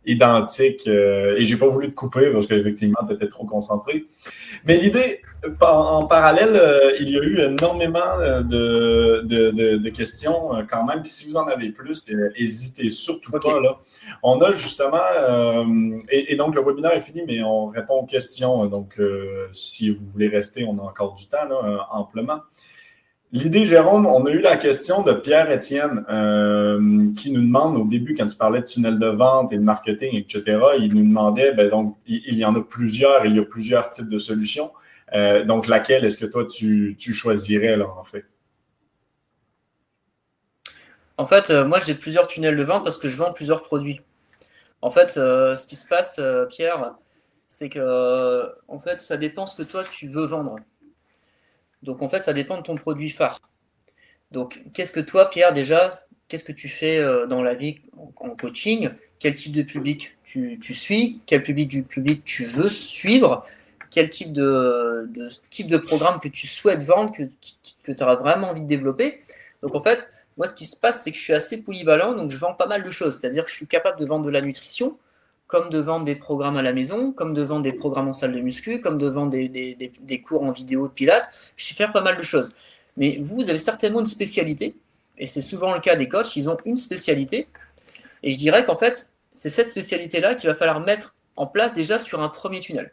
identique. Euh, et j'ai pas voulu te couper parce qu'effectivement, tu étais trop concentré. Mais l'idée, en, parallèle, euh, il y a eu énormément euh, de, questions euh, quand même. si vous en avez plus, n'hésitez surtout pas. Là. On a justement, et, donc le webinaire est fini, mais on répond aux questions. Donc, si vous voulez rester, on a encore du temps là, amplement. L'idée, Jérôme, on a eu la question de Pierre-Étienne qui nous demande au début, quand tu parlais de tunnel de vente et de marketing, etc., il nous demandait, ben donc, il, y en a plusieurs, il y a plusieurs types de solutions. Euh, donc, laquelle est-ce que toi, tu, choisirais, là, en fait? En fait, euh, moi, j'ai plusieurs tunnels de vente parce que je vends plusieurs produits. En fait, euh, ce qui se passe, Pierre, c'est que, en fait, ça dépend ce que toi, tu veux vendre. Donc, en fait, ça dépend de ton produit phare. Donc, qu'est-ce que toi, Pierre, déjà, qu'est-ce que tu fais dans la vie en coaching? Quel type de public tu, tu suis? Quel public du public tu veux suivre? Quel type de, type de programme que tu souhaites vendre, que, que tu auras vraiment envie de développer. Donc en fait, moi ce qui se passe, c'est que je suis assez polyvalent, donc je vends pas mal de choses. C'est-à-dire que je suis capable de vendre de la nutrition, comme de vendre des programmes à la maison, comme de vendre des programmes en salle de muscu, comme de vendre des, des, des, cours en vidéo de pilates. Je sais faire pas mal de choses. Mais vous, vous avez certainement une spécialité, et c'est souvent le cas des coachs, ils ont une spécialité. Et je dirais qu'en fait, c'est cette spécialité-là qu'il va falloir mettre en place déjà sur un premier tunnel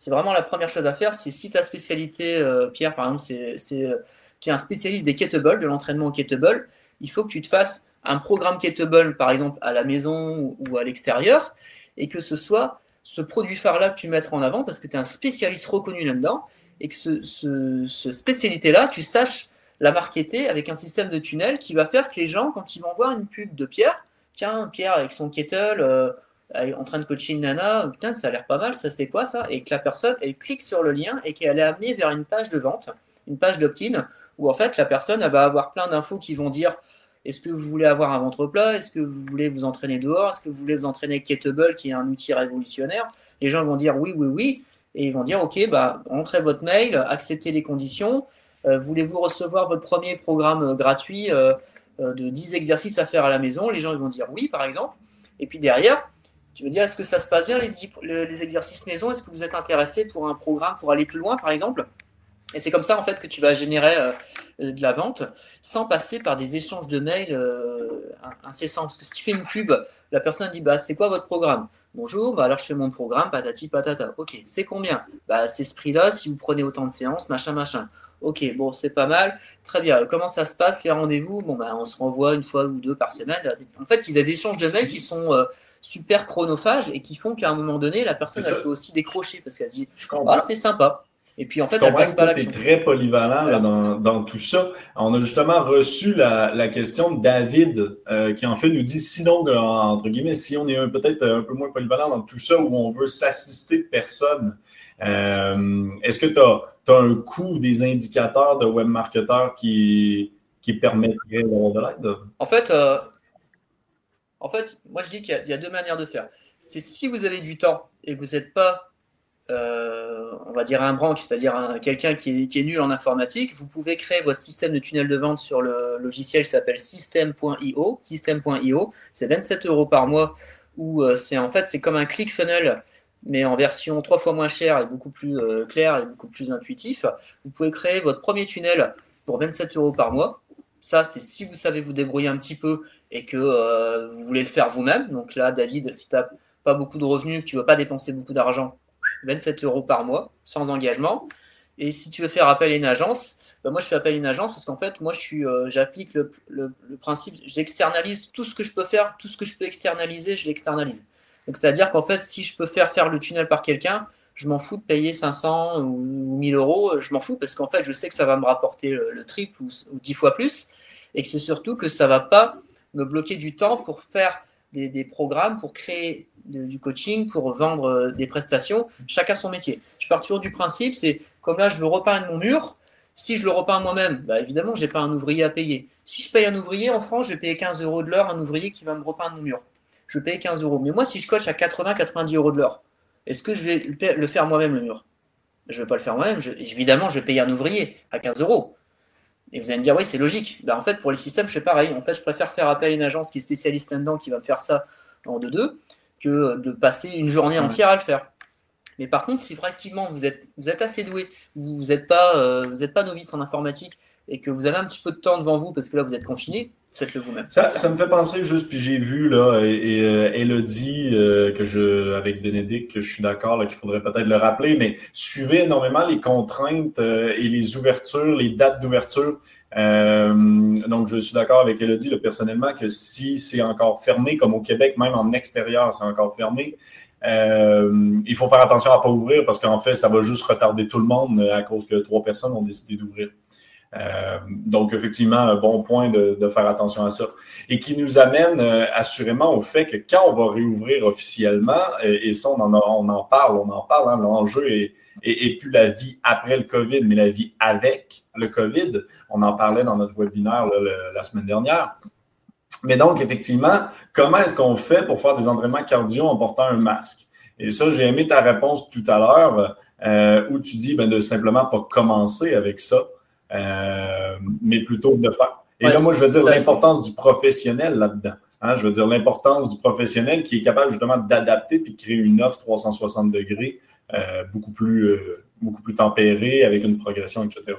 c'est vraiment la première chose à faire. C'est si ta spécialité, euh, Pierre, par exemple, c'est euh, tu es un spécialiste des kettlebells, de l'entraînement au kettlebell, il faut que tu te fasses un programme kettlebell, par exemple, à la maison ou à l'extérieur, et que ce soit ce produit phare-là que tu mettras en avant parce que tu es un spécialiste reconnu là-dedans, et que ce, ce, spécialité-là, tu saches la marketer avec un système de tunnel qui va faire que les gens, quand ils vont voir une pub de Pierre, tiens, Pierre avec son kettle, euh, en train de coacher une nana, putain, ça a l'air pas mal, ça c'est quoi ça? Et que la personne, elle clique sur le lien et qu'elle est amenée vers une page de vente, une page d'opt-in, où en fait la personne elle va avoir plein d'infos qui vont dire est-ce que vous voulez avoir un ventre plat? Est-ce que vous voulez vous entraîner dehors? Est-ce que vous voulez vous entraîner Kettlebell, qui est un outil révolutionnaire? Les gens vont dire oui, oui, oui. Et ils vont dire ok, bah, entrez votre mail, acceptez les conditions. Euh, voulez-vous recevoir votre premier programme gratuit euh, euh, de 10 exercices à faire à la maison? Les gens vont dire oui, par exemple. Et puis derrière, tu veux dire, est-ce que ça se passe bien les, exercices maison? Est-ce que vous êtes intéressé pour un programme pour aller plus loin, par exemple? Et c'est comme ça, en fait, que tu vas générer euh, de la vente sans passer par des échanges de mails euh, incessants. Parce que si tu fais une pub, la personne dit bah, C'est quoi votre programme? Bonjour, bah alors je fais mon programme, patati patata. Ok, c'est combien? Bah, C'est ce prix-là si vous prenez autant de séances, machin, machin. Ok, bon, c'est pas mal. Très bien. Comment ça se passe, les rendez-vous? Bon, bah, on se renvoie une fois ou deux par semaine. En fait, il y a des échanges de mails qui sont euh, super chronophages et qui font qu'à un moment donné, la personne elle peut aussi décrocher parce qu'elle se dit Ah, c'est sympa. Et puis en fait, elle passe pas l'action. très polyvalent là, dans, dans, tout ça. On a justement reçu la, la question de David euh, qui en fait nous dit si donc, entre guillemets, si on est peut-être un peu moins polyvalent dans tout ça où on veut s'assister de personnes, euh, est-ce que tu as, as, un coût des indicateurs de webmarketeur qui, qui permettraient d'avoir de l'aide? En fait, euh, en fait, moi je dis qu'il y, a deux manières de faire. C'est si vous avez du temps et que vous n'êtes pas, euh, on va dire un branque, c'est-à-dire quelqu'un qui, est, nul en informatique, vous pouvez créer votre système de tunnel de vente sur le logiciel qui s'appelle system.io. System.io, c'est 27 euros par mois. Où euh, c'est en fait c'est comme un click funnel mais en version trois fois moins chère et beaucoup plus euh, clair et beaucoup plus intuitif. Vous pouvez créer votre premier tunnel pour 27 euros par mois. Ça, c'est si vous savez vous débrouiller un petit peu et que euh, vous voulez le faire vous-même. Donc là, David, si tu n'as pas beaucoup de revenus, tu ne veux pas dépenser beaucoup d'argent, 27 euros par mois, sans engagement. Et si tu veux faire appel à une agence, bah, moi je fais appel à une agence parce qu'en fait, moi euh, j'applique le, le, principe, j'externalise tout ce que je peux faire, tout ce que je peux externaliser, je l'externalise. Donc c'est-à-dire qu'en fait, si je peux faire faire le tunnel par quelqu'un, je m'en fous de payer 500 ou 1000 euros, je m'en fous parce qu'en fait, je sais que ça va me rapporter le, triple ou, ou 10 fois plus et que c'est surtout que ça va pas me bloquer du temps pour faire des, programmes, pour créer du coaching, pour vendre euh, des prestations. Chacun son métier. Je pars toujours du principe, c'est comme là, je veux repeindre mon mur. Si je le repeins moi-même, bah évidemment, je n'ai pas un ouvrier à payer. Si je paye un ouvrier en France, je vais payer 15 euros de l'heure un ouvrier qui va me repeindre mon mur. Je vais payer 15 euros. Mais moi, si je coach à 80-90 euros de l'heure, est-ce que je vais le faire moi-même le mur? Je ne vais pas le faire moi-même. Évidemment, je vais payer un ouvrier à 15 euros. Et vous allez me dire, oui, c'est logique. Ben, en fait, pour les systèmes, je fais pareil. En fait, je préfère faire appel à une agence qui est spécialiste là-dedans, qui va me faire ça en 2-2, que de passer une journée entière à le faire. Mais par contre, si effectivement vous êtes, vous êtes assez doué, vous n'êtes pas, vous pas novice en informatique et que vous avez un petit peu de temps devant vous parce que là vous êtes confiné, Ça, ça, me fait penser juste, puis j'ai vu là, et, euh, Elodie, euh, que je, avec Bénédicte, que je suis d'accord qu'il faudrait peut-être le rappeler, mais suivez énormément les contraintes euh, et les ouvertures, les dates d'ouverture. donc, je suis d'accord avec Elodie, là, personnellement, que si c'est encore fermé, comme au Québec, même en extérieur, c'est encore fermé, il faut faire attention à ne pas ouvrir parce qu'en fait, ça va juste retarder tout le monde à cause que trois personnes ont décidé d'ouvrir. Euh, donc, effectivement, un bon point de, faire attention à ça. Et qui nous amène euh, assurément au fait que quand on va réouvrir officiellement, et, ça, on en, on en parle, on en parle, hein, l'enjeu est, et, plus la vie après le COVID, mais la vie avec le COVID. On en parlait dans notre webinaire la semaine dernière. Mais donc, effectivement, comment est-ce qu'on fait pour faire des entraînements cardio en portant un masque? Et ça, j'ai aimé ta réponse tout à l'heure euh, où tu dis ben, de simplement pas commencer avec ça. Euh, mais plutôt de faire. Et là, moi, je veux dire l'importance du professionnel là-dedans. Hein, je veux dire l'importance du professionnel qui est capable justement d'adapter puis de créer une offre 360 degrés euh, beaucoup, plus, euh, beaucoup plus tempérée avec une progression, etc.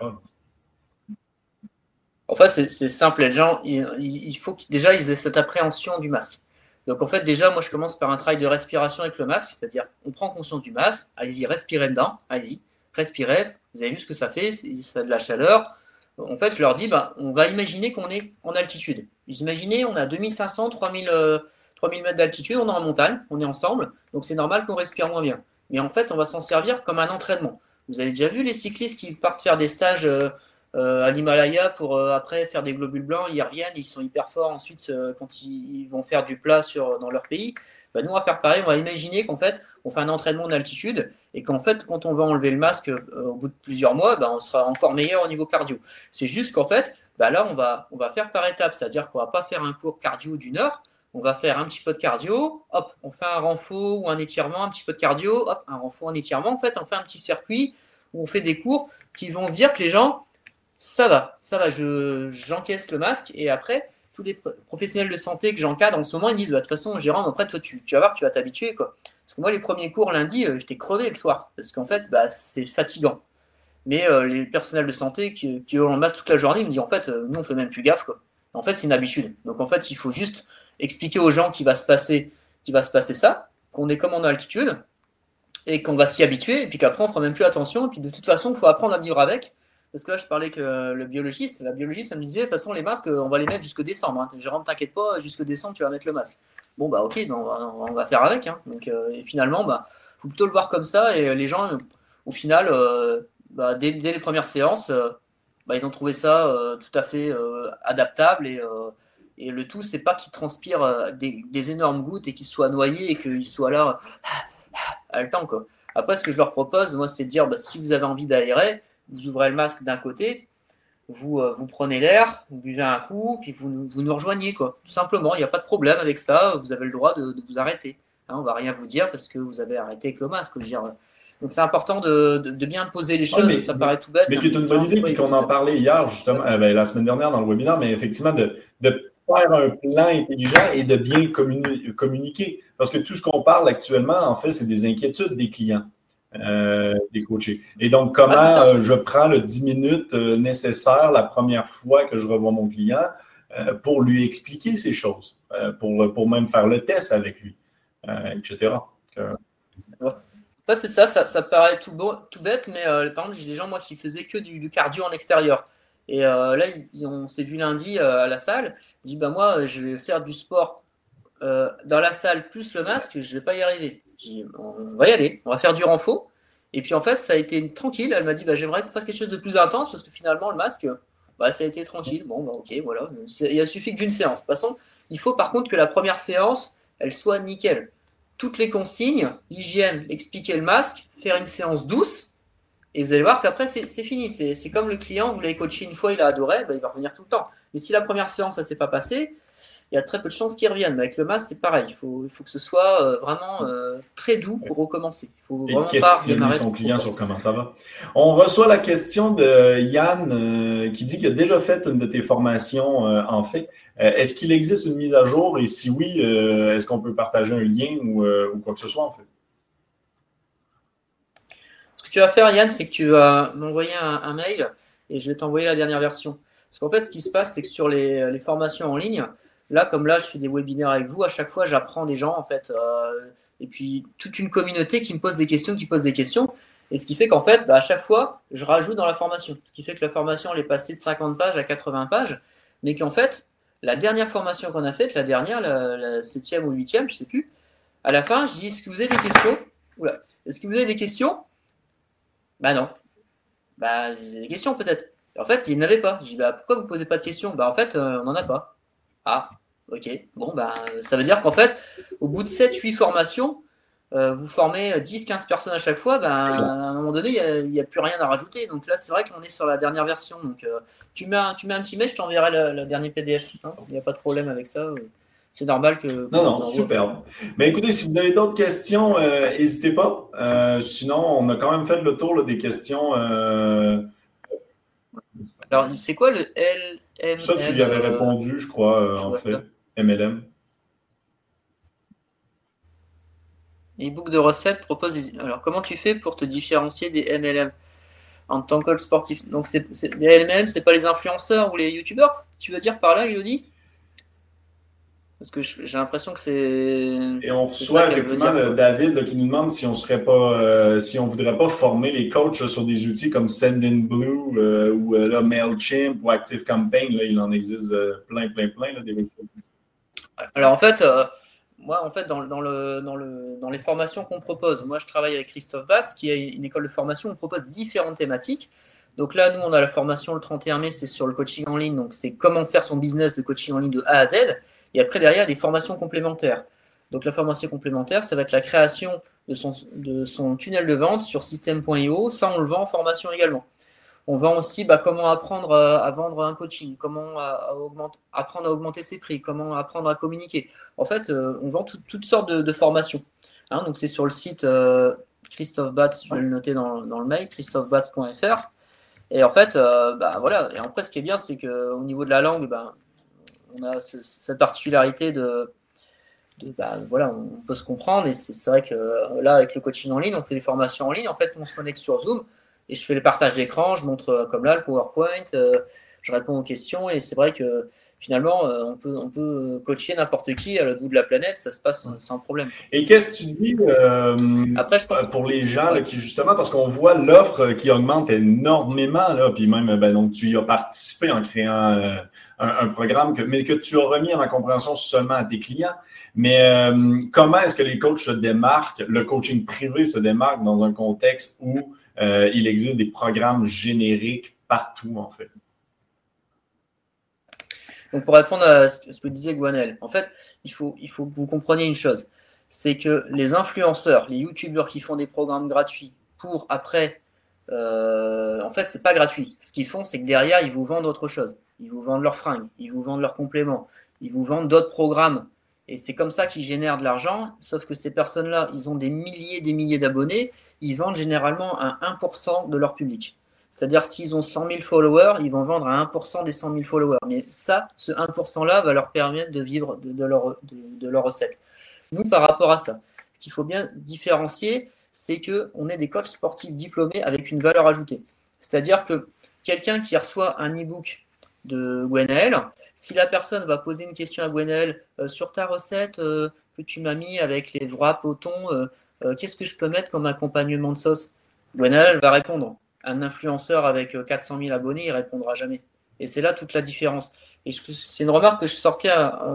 En fait, c'est simple. Les gens, il, il faut qu'ils déjà ils aient cette appréhension du masque. Donc en fait, déjà, moi, je commence par un travail de respiration avec le masque, c'est-à-dire on prend conscience du masque, allez-y, respirez dedans, allez-y, respirez, vous avez vu ce que ça fait, ça a de la chaleur. En fait, je leur dis, bah, on va imaginer qu'on est en altitude. Imaginez, on a 2500, 3000, 3000 mètres d'altitude, on est en montagne, on est ensemble, donc c'est normal qu'on respire moins bien. Mais en fait, on va s'en servir comme un entraînement. Vous avez déjà vu les cyclistes qui partent faire des stages euh, euh, à l'Himalaya pour euh, après faire des globules blancs, ils reviennent, ils sont hyper forts ensuite quand ils, vont faire du plat sur, dans leur pays. Bah, nous, on va faire pareil, on va imaginer qu'en fait, on fait un entraînement d'altitude et qu'en fait, quand on va enlever le masque euh, au bout de plusieurs mois, bah, on sera encore meilleur au niveau cardio. C'est juste qu'en fait, bah, là, on va, on va faire par étapes, c'est-à-dire qu'on va pas faire un cours cardio d'une heure, on va faire un petit peu de cardio, hop, on fait un renfort ou un étirement, un petit peu de cardio, hop, un renfort, un étirement. En fait, on fait un petit circuit où on fait des cours qui vont se dire que les gens, ça va, ça va, je, j'encaisse le masque et après, tous les professionnels de santé que j'encadre en ce moment, ils disent, bah, de toute façon, Jérôme, après, toi, tu, vas voir, tu vas t'habituer, quoi. Parce que moi, les premiers cours lundi, euh, j'étais crevé le soir, parce qu'en fait, bah, c'est fatigant. Mais euh, les personnels de santé qui, qui ont le masque toute la journée, me disent, en fait, euh, nous, on fait même plus gaffe, quoi. En fait, c'est une habitude. Donc, en fait, il faut juste expliquer aux gens qu'il va se passer, qu'il va se passer ça, qu'on est comme en altitude, et qu'on va s'y habituer, et puis qu'après, on fera même plus attention, et puis de toute façon, il faut apprendre à vivre avec, parce que là, je parlais que le biologiste, la biologiste, elle me disait, de toute façon, les masques, on va les mettre jusque décembre. Hein. Jérôme, t'inquiète pas, jusque décembre, tu vas mettre le masque. Bon, bah ok, ben, on, va, faire avec. Hein. Donc, euh, et finalement, bah, faut plutôt le voir comme ça. Et les gens, au final, euh, bah, dès, les premières séances, euh, bah, ils ont trouvé ça tout à fait adaptable. Et, et, le tout, c'est pas qu'ils transpirent des, énormes gouttes et qu'ils soient noyés et qu'ils soient là à le temps. Quoi. Après, ce que je leur propose, moi, c'est de dire, bah, si vous avez envie d'aérer, vous ouvrez le masque d'un côté, vous, euh, vous prenez l'air, vous buvez un coup, puis vous, vous nous rejoignez. Quoi. Tout simplement, il n'y a pas de problème avec ça, vous avez le droit de, vous arrêter. Hein, on ne va rien vous dire parce que vous avez arrêté avec le masque. dire. Donc c'est important de, de, bien poser les choses, ça paraît tout bête. Mais c'est une bonne idée, puis qu'on en parlait hier, justement, euh, ben, la semaine dernière dans le webinaire, mais effectivement, de, de faire un plan intelligent et de bien communiquer. Parce que tout ce qu'on parle actuellement, en fait, c'est des inquiétudes des clients euh, des coachés. Et donc, comment ah, euh, je prends le 10 minutes euh, nécessaire la première fois que je revois mon client euh, pour lui expliquer ces choses, pour, pour même faire le test avec lui, etc. En fait, c'est ça, ça, paraît tout, beau, tout bête, mais par exemple, j'ai des gens, moi, qui faisaient que du, cardio en extérieur. Et là, on s'est vu lundi à la salle. Il dit, bah, moi, je vais faire du sport dans la salle plus le masque, je ne vais pas y arriver on va y aller, on va faire du renfort. Et puis en fait, ça a été tranquille. Elle m'a dit, bah, j'aimerais qu'on fasse quelque chose de plus intense parce que finalement, le masque, bah, ça a été tranquille. Bon, bah, ok, voilà. Il a suffi d'une séance. De toute façon, il faut par contre que la première séance, elle soit nickel. Toutes les consignes, l'hygiène, expliquer le masque, faire une séance douce. Et vous allez voir qu'après, c'est fini. C'est comme le client, vous l'avez coaché une fois, il a adoré, bah, il va revenir tout le temps. Mais si la première séance, ça s'est pas passé, il y a très peu de chances qu'ils reviennent. Mais avec le masque, c'est pareil. Il faut, il faut que ce soit euh, vraiment euh, très doux pour recommencer. Il faut vraiment questionner son client sur comment ça va. On reçoit la question de Yann euh, qui dit qu'il a déjà fait une de tes formations en fait. est-ce qu'il existe une mise à jour? Et si oui, est-ce qu'on peut partager un lien ou, ou, quoi que ce soit en fait? tu vas faire, Yann, c'est que tu vas m'envoyer un, mail et je vais t'envoyer la dernière version. Parce qu'en fait, ce qui se passe, c'est que sur les, formations en ligne, là, comme là, je fais des webinaires avec vous, à chaque fois, j'apprends des gens, en fait, euh, et puis toute une communauté qui me pose des questions, qui pose des questions. Et ce qui fait qu'en fait, bah, à chaque fois, je rajoute dans la formation. Ce qui fait que la formation, elle est passée de 50 pages à 80 pages, mais qu'en fait, la dernière formation qu'on a faite, la dernière, la, septième ou huitième, je sais plus, à la fin, je dis est-ce que vous avez des questions? Est-ce que vous avez des questions? Bah non. Bah, j'ai des questions peut-être. En fait, il n'avait pas. Je dis bah pourquoi vous posez pas de questions? Bah en fait, euh, on n'en a pas. Ah, ok. Bon, bah ça veut dire qu'en fait, au bout de 7-8 formations, euh, vous formez 10-15 personnes à chaque fois, ben, à un moment donné, il n'y a, plus rien à rajouter. Donc là, c'est vrai qu'on est sur la dernière version. Donc euh, tu, mets un, tu mets un petit mail, je t'enverrai le, dernier PDF. Hein. Il n'y a pas de problème avec ça. C'est normal que. Non, non, super. Mais écoutez, si vous avez d'autres questions, euh, n'hésitez pas. sinon, on a quand même fait le tour des questions. Alors, c'est quoi le LML Ça, tu y avais répondu, je crois, en fait. MLM. e-book de recettes propose Alors, comment tu fais pour te différencier des MLM en tant que coach sportif? Donc, c'est, les MLM, c'est pas les influenceurs ou les youtubeurs? Tu veux dire par là, Elodie? Parce que j'ai l'impression que c'est. Et on reçoit effectivement David qui nous demande si on serait pas, euh, si on voudrait pas former les coachs sur des outils comme Sendinblue euh, ou euh, Mailchimp ou ActiveCampaign. Là, il en existe plein, plein, plein. Là, des... Alors, en fait moi, en fait, dans, le, dans, le, dans les formations qu'on propose, moi, je travaille avec Christophe Batz, qui est une école de formation. On propose différentes thématiques. Donc là, nous, on a la formation le 31 mai, c'est sur le coaching en ligne. Donc, c'est comment faire son business de coaching en ligne de A à Z. Et après, derrière, des formations complémentaires. Donc, la formation complémentaire, ça va être la création de son, de son tunnel de vente sur système.io. Ça, on le vend en formation également. On vend aussi bah, comment apprendre à, vendre un coaching, comment apprendre à augmenter ses prix, comment apprendre à communiquer. En fait, euh, on vend toutes sortes de, formations. Hein. donc c'est sur le site euh, Christophe Batz, je vais le noter dans, le mail, christophebatz.fr. Et en fait, euh, bah, voilà. Et après, ce qui est bien, c'est qu'au niveau de la langue, bah, on a cette particularité de, bah, voilà, on peut se comprendre. Et c'est vrai que là, avec le coaching en ligne, on fait des formations en ligne. En fait, on se connecte sur Zoom et je fais le partage d'écran, je montre euh, comme là le PowerPoint, euh, je réponds aux questions et c'est vrai que finalement, euh, on peut, on peut coacher n'importe qui à l'autre bout de la planète, ça se passe sans problème. Et qu'est-ce que tu dis Après, pour les gens qui, justement, parce qu'on voit l'offre qui augmente énormément, là, puis même, ben, donc, tu y as participé en créant un, programme, que, mais que tu as remis à ma compréhension seulement à tes clients. Mais comment est-ce que les coachs se démarquent, le coaching privé se démarque dans un contexte où euh, il existe des programmes génériques partout, en fait. Donc, pour répondre à ce que disait Gwenel, en fait, il faut, il faut que vous compreniez une chose c'est que les influenceurs, les youtubeurs qui font des programmes gratuits pour après, euh, en fait, c'est pas gratuit. Ce qu'ils font, c'est que derrière, ils vous vendent autre chose. Ils vous vendent leurs fringues, ils vous vendent leurs compléments, ils vous vendent d'autres programmes et c'est comme ça qu'ils génèrent de l'argent, sauf que ces personnes-là, ils ont des milliers et des milliers d'abonnés, ils vendent généralement à 1% de leur public. C'est-à-dire s'ils ont 100 000 followers, ils vont vendre à 1% des 100 000 followers. Mais ça, ce 1%-là va leur permettre de vivre de, leur, de, leur recette. Nous, par rapport à ça, ce qu'il faut bien différencier, c'est qu'on est des coachs sportifs diplômés avec une valeur ajoutée. C'est-à-dire que quelqu'un qui reçoit un e-book de Gwenaël. Si la personne va poser une question à Gwenaël euh, sur ta recette euh, que tu m'as mis avec les wraps au thon, euh, qu'est-ce que je peux mettre comme accompagnement de sauce? Gwenaël va répondre. Un influenceur avec 400 000 abonnés, il répondra jamais. Et c'est là toute la différence. Et c'est une remarque que je sortais,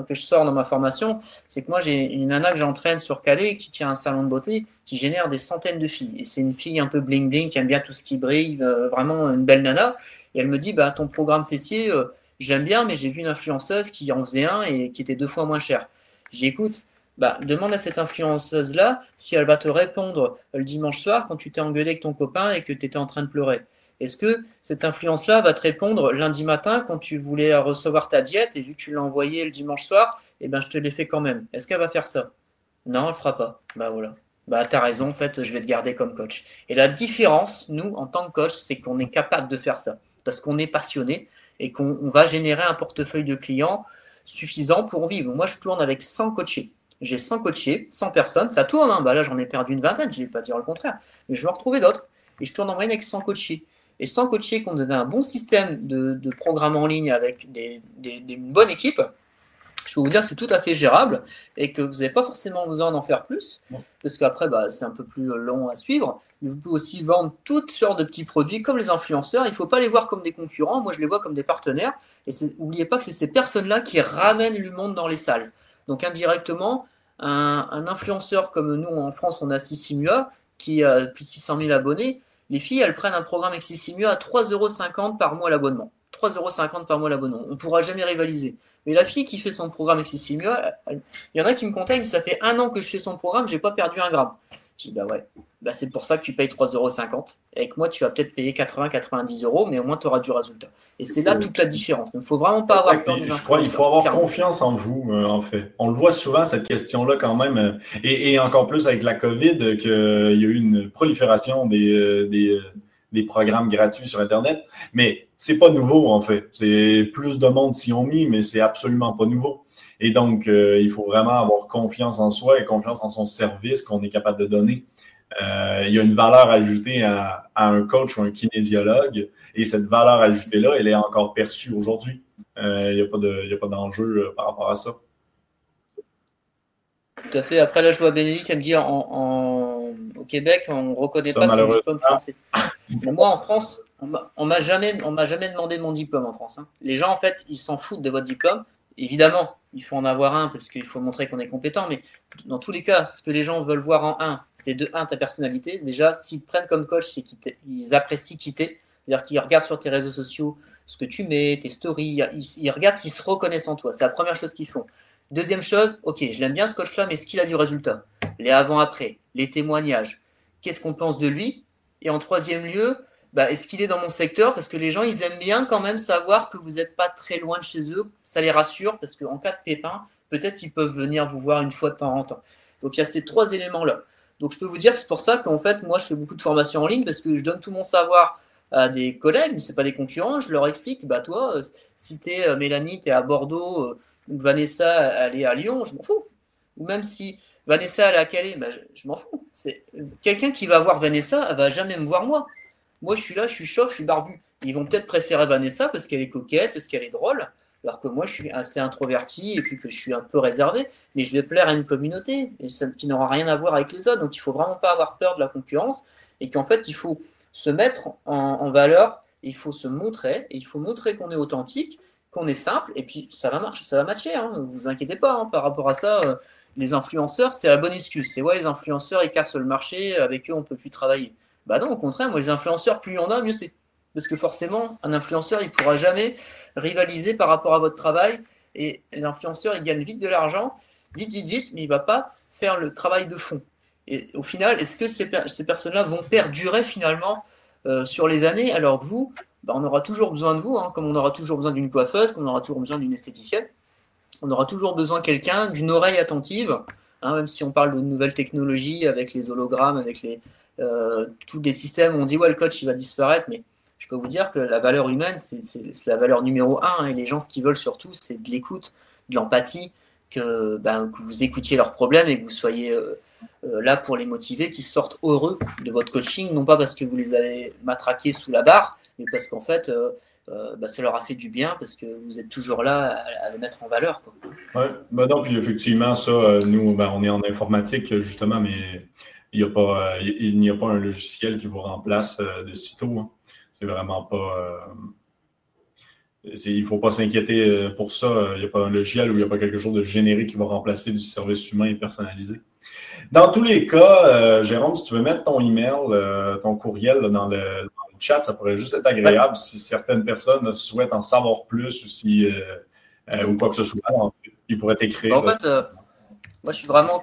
que je sors dans ma formation, c'est que moi j'ai une nana que j'entraîne sur Calais qui tient un salon de beauté qui génère des centaines de filles. Et c'est une fille un peu bling bling qui aime bien tout ce qui brille, vraiment une belle nana. Et elle me dit, bah, ton programme fessier, euh, j'aime bien, mais j'ai vu une influenceuse qui en faisait un et qui était deux fois moins cher. J'écoute, bah, demande à cette influenceuse-là si elle va te répondre le dimanche soir quand tu t'es engueulé avec ton copain et que tu étais en train de pleurer. Est-ce que cette influence-là va te répondre lundi matin quand tu voulais recevoir ta diète et vu que tu l'as envoyé le dimanche soir, eh ben, je te l'ai fait quand même. Est-ce qu'elle va faire ça? Non, elle fera pas. Bah voilà. Bah, tu as raison, en fait, je vais te garder comme coach. Et la différence, nous, en tant que coach, c'est qu'on est capable de faire ça parce qu'on est passionné et qu'on va générer un portefeuille de clients suffisant pour vivre. Moi, je tourne avec 100 coachés. J'ai 100 coachés, 100 personnes, ça tourne. Hein. Bah là, j'en ai perdu une vingtaine, je ne vais pas dire le contraire, mais je vais en retrouver d'autres. et je tourne en moyenne avec 100 coachés. Et sans coacher, qu'on ait un bon système de, programme en ligne avec des, une bonne équipe, je peux vous dire que c'est tout à fait gérable et que vous n'avez pas forcément besoin d'en faire plus, parce qu'après, bah, c'est un peu plus long à suivre. Mais vous pouvez aussi vendre toutes sortes de petits produits comme les influenceurs. Il ne faut pas les voir comme des concurrents. Moi, je les vois comme des partenaires. Et n'oubliez pas que c'est ces personnes-là qui ramènent le monde dans les salles. Donc, indirectement, un, un influenceur comme nous en France, on a Sissimua, qui a plus de 600 000 abonnés les filles, elles prennent un programme mieux à 3,50€ par mois l'abonnement. 3,50€ par mois l'abonnement. On ne pourra jamais rivaliser. Mais la fille qui fait son programme mieux, il y en a qui me contactent, ça fait un an que je fais son programme, j'ai pas perdu un gramme. Je dis, bah ouais, bah c'est pour ça que tu payes 3,50€. Avec moi, tu vas peut-être payer 80-90 euros, mais au moins tu auras du résultat. Et c'est là toute la différence. Il ne faut vraiment pas avoir peur des Je crois qu'il faut avoir confiance en vous, euh, en fait. On le voit souvent, cette question-là, quand même. Euh, et, encore plus avec la COVID, qu'il euh, y a eu une prolifération des, des, programmes gratuits sur Internet. Mais c'est pas nouveau, en fait. C'est plus de monde s'y ont mis, mais c'est absolument pas nouveau. Et donc, il faut vraiment avoir confiance en soi et confiance en son service qu'on est capable de donner. Euh, il y a une valeur ajoutée à, un coach ou un kinésiologue et cette valeur ajoutée-là, elle est encore perçue aujourd'hui. Euh, il n'y a pas d'enjeu euh, par rapport à ça. Tout à fait. Après, là, je vois Bénédicte me dire en, au Québec, on ne reconnaît pas son diplôme français. moi, en France, on m'a jamais, jamais demandé mon diplôme en France. Hein. Les gens, en fait, ils s'en foutent de votre diplôme. Évidemment, il faut en avoir un parce qu'il faut montrer qu'on est compétent, mais dans tous les cas, ce que les gens veulent voir en un, c'est de un, ta personnalité. Déjà, s'ils te prennent comme coach, c'est qu'ils apprécient quitter. C'est-à-dire qu'ils regardent sur tes réseaux sociaux ce que tu mets, tes stories, ils, regardent s'ils se reconnaissent en toi. C'est la première chose qu'ils font. Deuxième chose, ok, je l'aime bien ce coach-là, mais est-ce qu'il a du résultat? Les avant-après, les témoignages, qu'est-ce qu'on pense de lui? Et en troisième lieu, bah, est-ce qu'il est dans mon secteur? Parce que les gens, ils aiment bien quand même savoir que vous n'êtes pas très loin de chez eux. Ça les rassure parce qu'en cas de pépin, peut-être ils peuvent venir vous voir une fois de temps en temps. Donc il y a ces trois éléments-là. Donc je peux vous dire que c'est pour ça qu'en fait, moi, je fais beaucoup de formations en ligne parce que je donne tout mon savoir à des collègues, mais ce pas des concurrents. Je leur explique, bah toi, euh, si tu es euh, Mélanie, tu es à Bordeaux, euh, ou Vanessa, elle est à Lyon, je m'en fous. Ou même si Vanessa, elle est à Calais, bah, je, m'en fous. C'est quelqu'un qui va voir Vanessa, elle va jamais me voir moi. Moi, je suis là, je suis chauve, je suis barbu. Ils vont peut-être préférer Vanessa parce qu'elle est coquette, parce qu'elle est drôle, alors que moi, je suis assez introverti et puis que je suis un peu réservé. Mais je vais plaire à une communauté qui n'aura rien à voir avec les autres. Donc, il faut vraiment pas avoir peur de la concurrence et qu'en fait, il faut se mettre en, valeur, il faut se montrer il faut montrer qu'on est authentique, qu'on est simple et puis ça va marcher, ça va matcher. Hein, vous inquiétez pas hein, par rapport à ça. Euh, les influenceurs, c'est la bonne excuse. C'est ouais, les influenceurs, ils cassent le marché, avec eux, on peut plus travailler. Bah non, au contraire, moi, les influenceurs, plus il y en a, mieux c'est. Parce que forcément, un influenceur, il pourra jamais rivaliser par rapport à votre travail. Et l'influenceur, il gagne vite de l'argent, vite, vite, vite, mais il va pas faire le travail de fond. Et au final, est-ce que ces, ces personnes-là vont perdurer finalement euh, sur les années alors que vous, bah, on aura toujours besoin de vous, hein, comme on aura toujours besoin d'une coiffeuse, comme on aura toujours besoin d'une esthéticienne. On aura toujours besoin quelqu'un, d'une oreille attentive, hein, même si on parle de nouvelles technologies avec les hologrammes, avec les, euh, tous les systèmes, on dit ouais le coach il va disparaître, mais je peux vous dire que la valeur humaine c'est la valeur numéro un hein, et les gens ce qu'ils veulent surtout c'est de l'écoute, de l'empathie, que, ben, vous écoutiez leurs problèmes et que vous soyez euh, euh, là pour les motiver, qu'ils sortent heureux de votre coaching, non pas parce que vous les avez matraqués sous la barre, mais parce qu'en fait ben, ça leur a fait du bien parce que vous êtes toujours là à, les mettre en valeur. Oui, ben non, puis effectivement, ça, nous, ben, on est en informatique justement, mais il n'y a, pas, euh, a pas un logiciel qui vous remplace euh, de sitôt. Hein. C'est vraiment pas. Euh, il ne faut pas s'inquiéter pour ça. Il n'y a pas un logiciel ou il n'y a pas quelque chose de générique qui va remplacer du service humain et personnalisé. Dans tous les cas, Jérôme, si tu veux mettre ton email, ton courriel dans, le, chat, ça pourrait juste être agréable si certaines personnes souhaitent en savoir plus ou si ou quoi que ce soit. Ils pourraient t'écrire. En fait, moi, je suis vraiment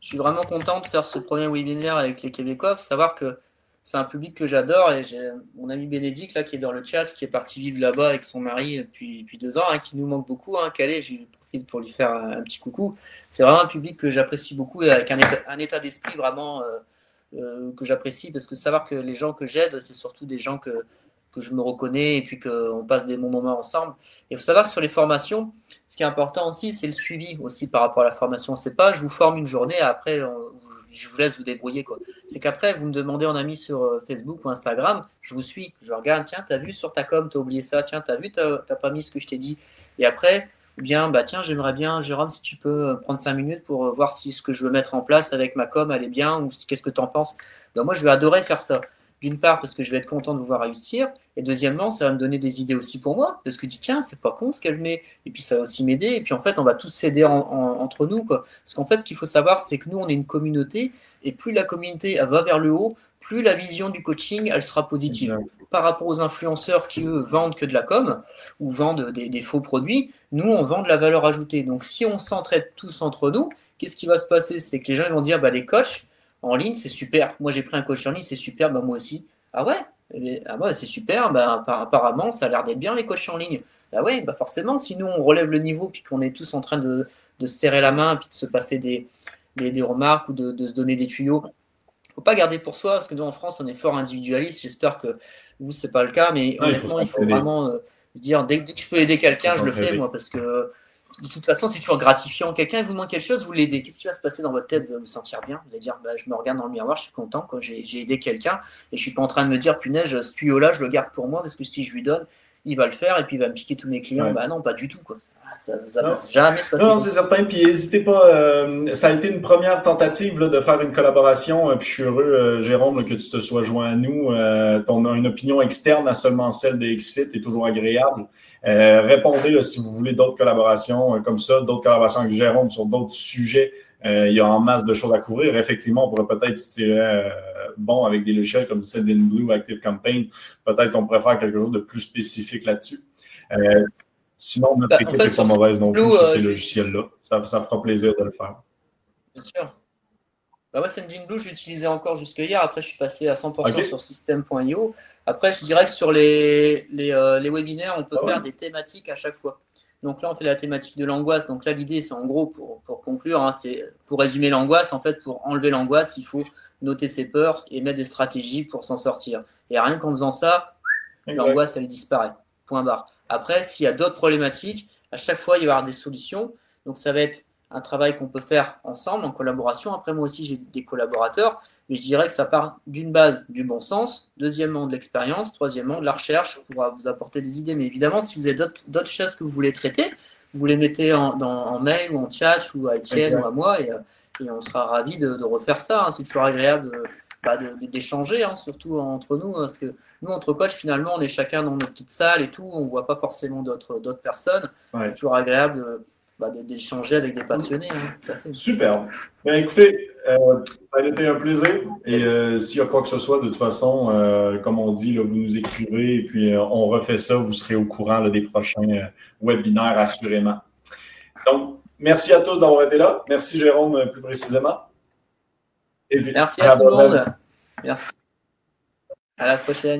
je suis vraiment content de faire ce premier webinaire avec les Québécois, savoir que c'est un public que j'adore et j'ai mon ami Bénédicte là qui est dans le chat, qui est parti vivre là-bas avec son mari depuis, depuis deux ans, hein, qui nous manque beaucoup. Hein, Calais, je profite pour lui faire un, petit coucou. C'est vraiment un public que j'apprécie beaucoup et avec un état, un état d'esprit vraiment euh, euh, que j'apprécie parce que savoir que les gens que j'aide, c'est surtout des gens que, que je me reconnais et puis qu'on passe des bons moments ensemble. Et il faut savoir que sur les formations, ce qui est important aussi, c'est le suivi aussi par rapport à la formation. C'est pas je vous forme une journée, après je, vous laisse vous débrouiller. C'est qu'après, vous me demandez en ami sur euh, Facebook ou Instagram, je vous suis, je regarde, tiens, t'as vu sur ta com, t'as oublié ça, tiens, t'as vu, t'as pas mis ce que je t'ai dit. Et après, bien, bah tiens, j'aimerais bien, Jérôme, si tu peux euh, prendre cinq minutes pour euh, voir si ce que je veux mettre en place avec ma com, elle est bien, ou qu'est-ce que tu en penses. Bah, moi, je vais adorer faire ça. D'une part, parce que je vais être content de vous voir réussir, et deuxièmement, ça va me donner des idées aussi pour moi, parce que je dis, tiens, c'est pas con ce qu'elle met, et puis ça va aussi m'aider, et puis en fait, on va tous s'aider entre nous, quoi. Parce qu'en fait, ce qu'il faut savoir, c'est que nous, on est une communauté, et plus la communauté elle va vers le haut, plus la vision du coaching, elle sera positive. Par rapport aux influenceurs qui, eux, vendent que de la com ou vendent des, faux produits, nous, on vend de la valeur ajoutée. Donc, si on s'entraide tous entre nous, qu'est-ce qui va se passer? C'est que les gens vont dire, bah, les coachs en ligne, c'est super. Moi, j'ai pris un coach en ligne, c'est super, bah, moi aussi. Ah ouais? Ah bah, c'est super, bah, apparemment, ça a l'air d'être bien les coachs en ligne. Bah ouais, bah forcément, si nous, on relève le niveau, puis qu'on est tous en train de, se serrer la main, puis de se passer des, remarques ou de, se donner des tuyaux faut pas garder pour soi, parce que nous en France, on est fort individualiste. J'espère que vous, c'est pas le cas, mais honnêtement, il faut, vraiment euh, se dire dès, que je peux aider quelqu'un, je le fais, moi, parce que de toute façon, c'est toujours gratifiant. Quelqu'un vous manque quelque chose, vous l'aidez. Qu'est-ce qui va se passer dans votre tête? Vous allez vous sentir bien. Vous allez dire bah, Je me regarde dans le miroir, je suis content, quand j'ai aidé quelqu'un. Et je suis pas en train de me dire Punaise, ce tuyau-là, je le garde pour moi, parce que si je lui donne, il va le faire et puis il va me piquer tous mes clients. Bah non, pas du tout. Quoi ça, non. jamais se Non, c'est certain. Puis n'hésitez pas. Euh, ça a été une première tentative de faire une collaboration. Euh, puis je suis heureux, euh, Jérôme, que tu te sois joint à nous. ton une opinion externe à seulement celle de XFIT est toujours agréable. répondez si vous voulez d'autres collaborations comme ça, d'autres collaborations avec Jérôme sur d'autres sujets. il y a en masse de choses à couvrir. Effectivement, on pourrait peut-être tirer bon avec des logiciels comme Blue, Active Campaign. Peut-être qu'on pourrait faire quelque chose de plus spécifique là-dessus. Sinon, notre bah, équipe n'est pas mauvaise non plus sur euh, ces logiciels-là. Ça, ça fera plaisir de le faire. Bien sûr. Bah moi, Blue, j'utilisais encore jusque hier. Après, je suis passé à 100% sur System.io. Après, je dirais que sur les, les, euh, les webinaires, on peut ah faire des thématiques à chaque fois. Donc là, on fait la thématique de l'angoisse. Donc là, l'idée, c'est en gros, pour, pour conclure, hein, c'est pour résumer l'angoisse, en fait, pour enlever l'angoisse, il faut noter ses peurs et mettre des stratégies pour s'en sortir. Et rien qu'en faisant ça, l'angoisse, elle disparaît. Point barre. Après, s'il y a d'autres problématiques, à chaque fois, il va y avoir des solutions. Donc, ça va être un travail qu'on peut faire ensemble, en collaboration. Après, moi aussi, j'ai des collaborateurs, mais je dirais que ça part d'une base du bon sens, deuxièmement de l'expérience, troisièmement de la recherche pour vous apporter des idées. Mais évidemment, si vous avez d'autres choses que vous voulez traiter, vous les mettez en, mail ou en chat ou à Étienne ou à moi et, on sera ravis de, refaire ça. Hein. C'est toujours agréable bah, d'échanger, hein, surtout entre nous, parce que nous, entre coachs, finalement, on est chacun dans notre petite salle et tout. On ne voit pas forcément d'autres personnes. C'est toujours agréable bah, d'échanger avec des passionnés. Hein, Super. Bien, écoutez, euh, ça a été un plaisir. Et euh, s'il y a quoi que ce soit, de toute façon, euh, comme on dit, là, vous nous écrivez et puis on refait ça. Vous serez au courant des prochains webinaires, assurément. Donc, merci à tous d'avoir été là. Merci, Jérôme, plus précisément. merci à tout le monde. Merci. À la prochaine.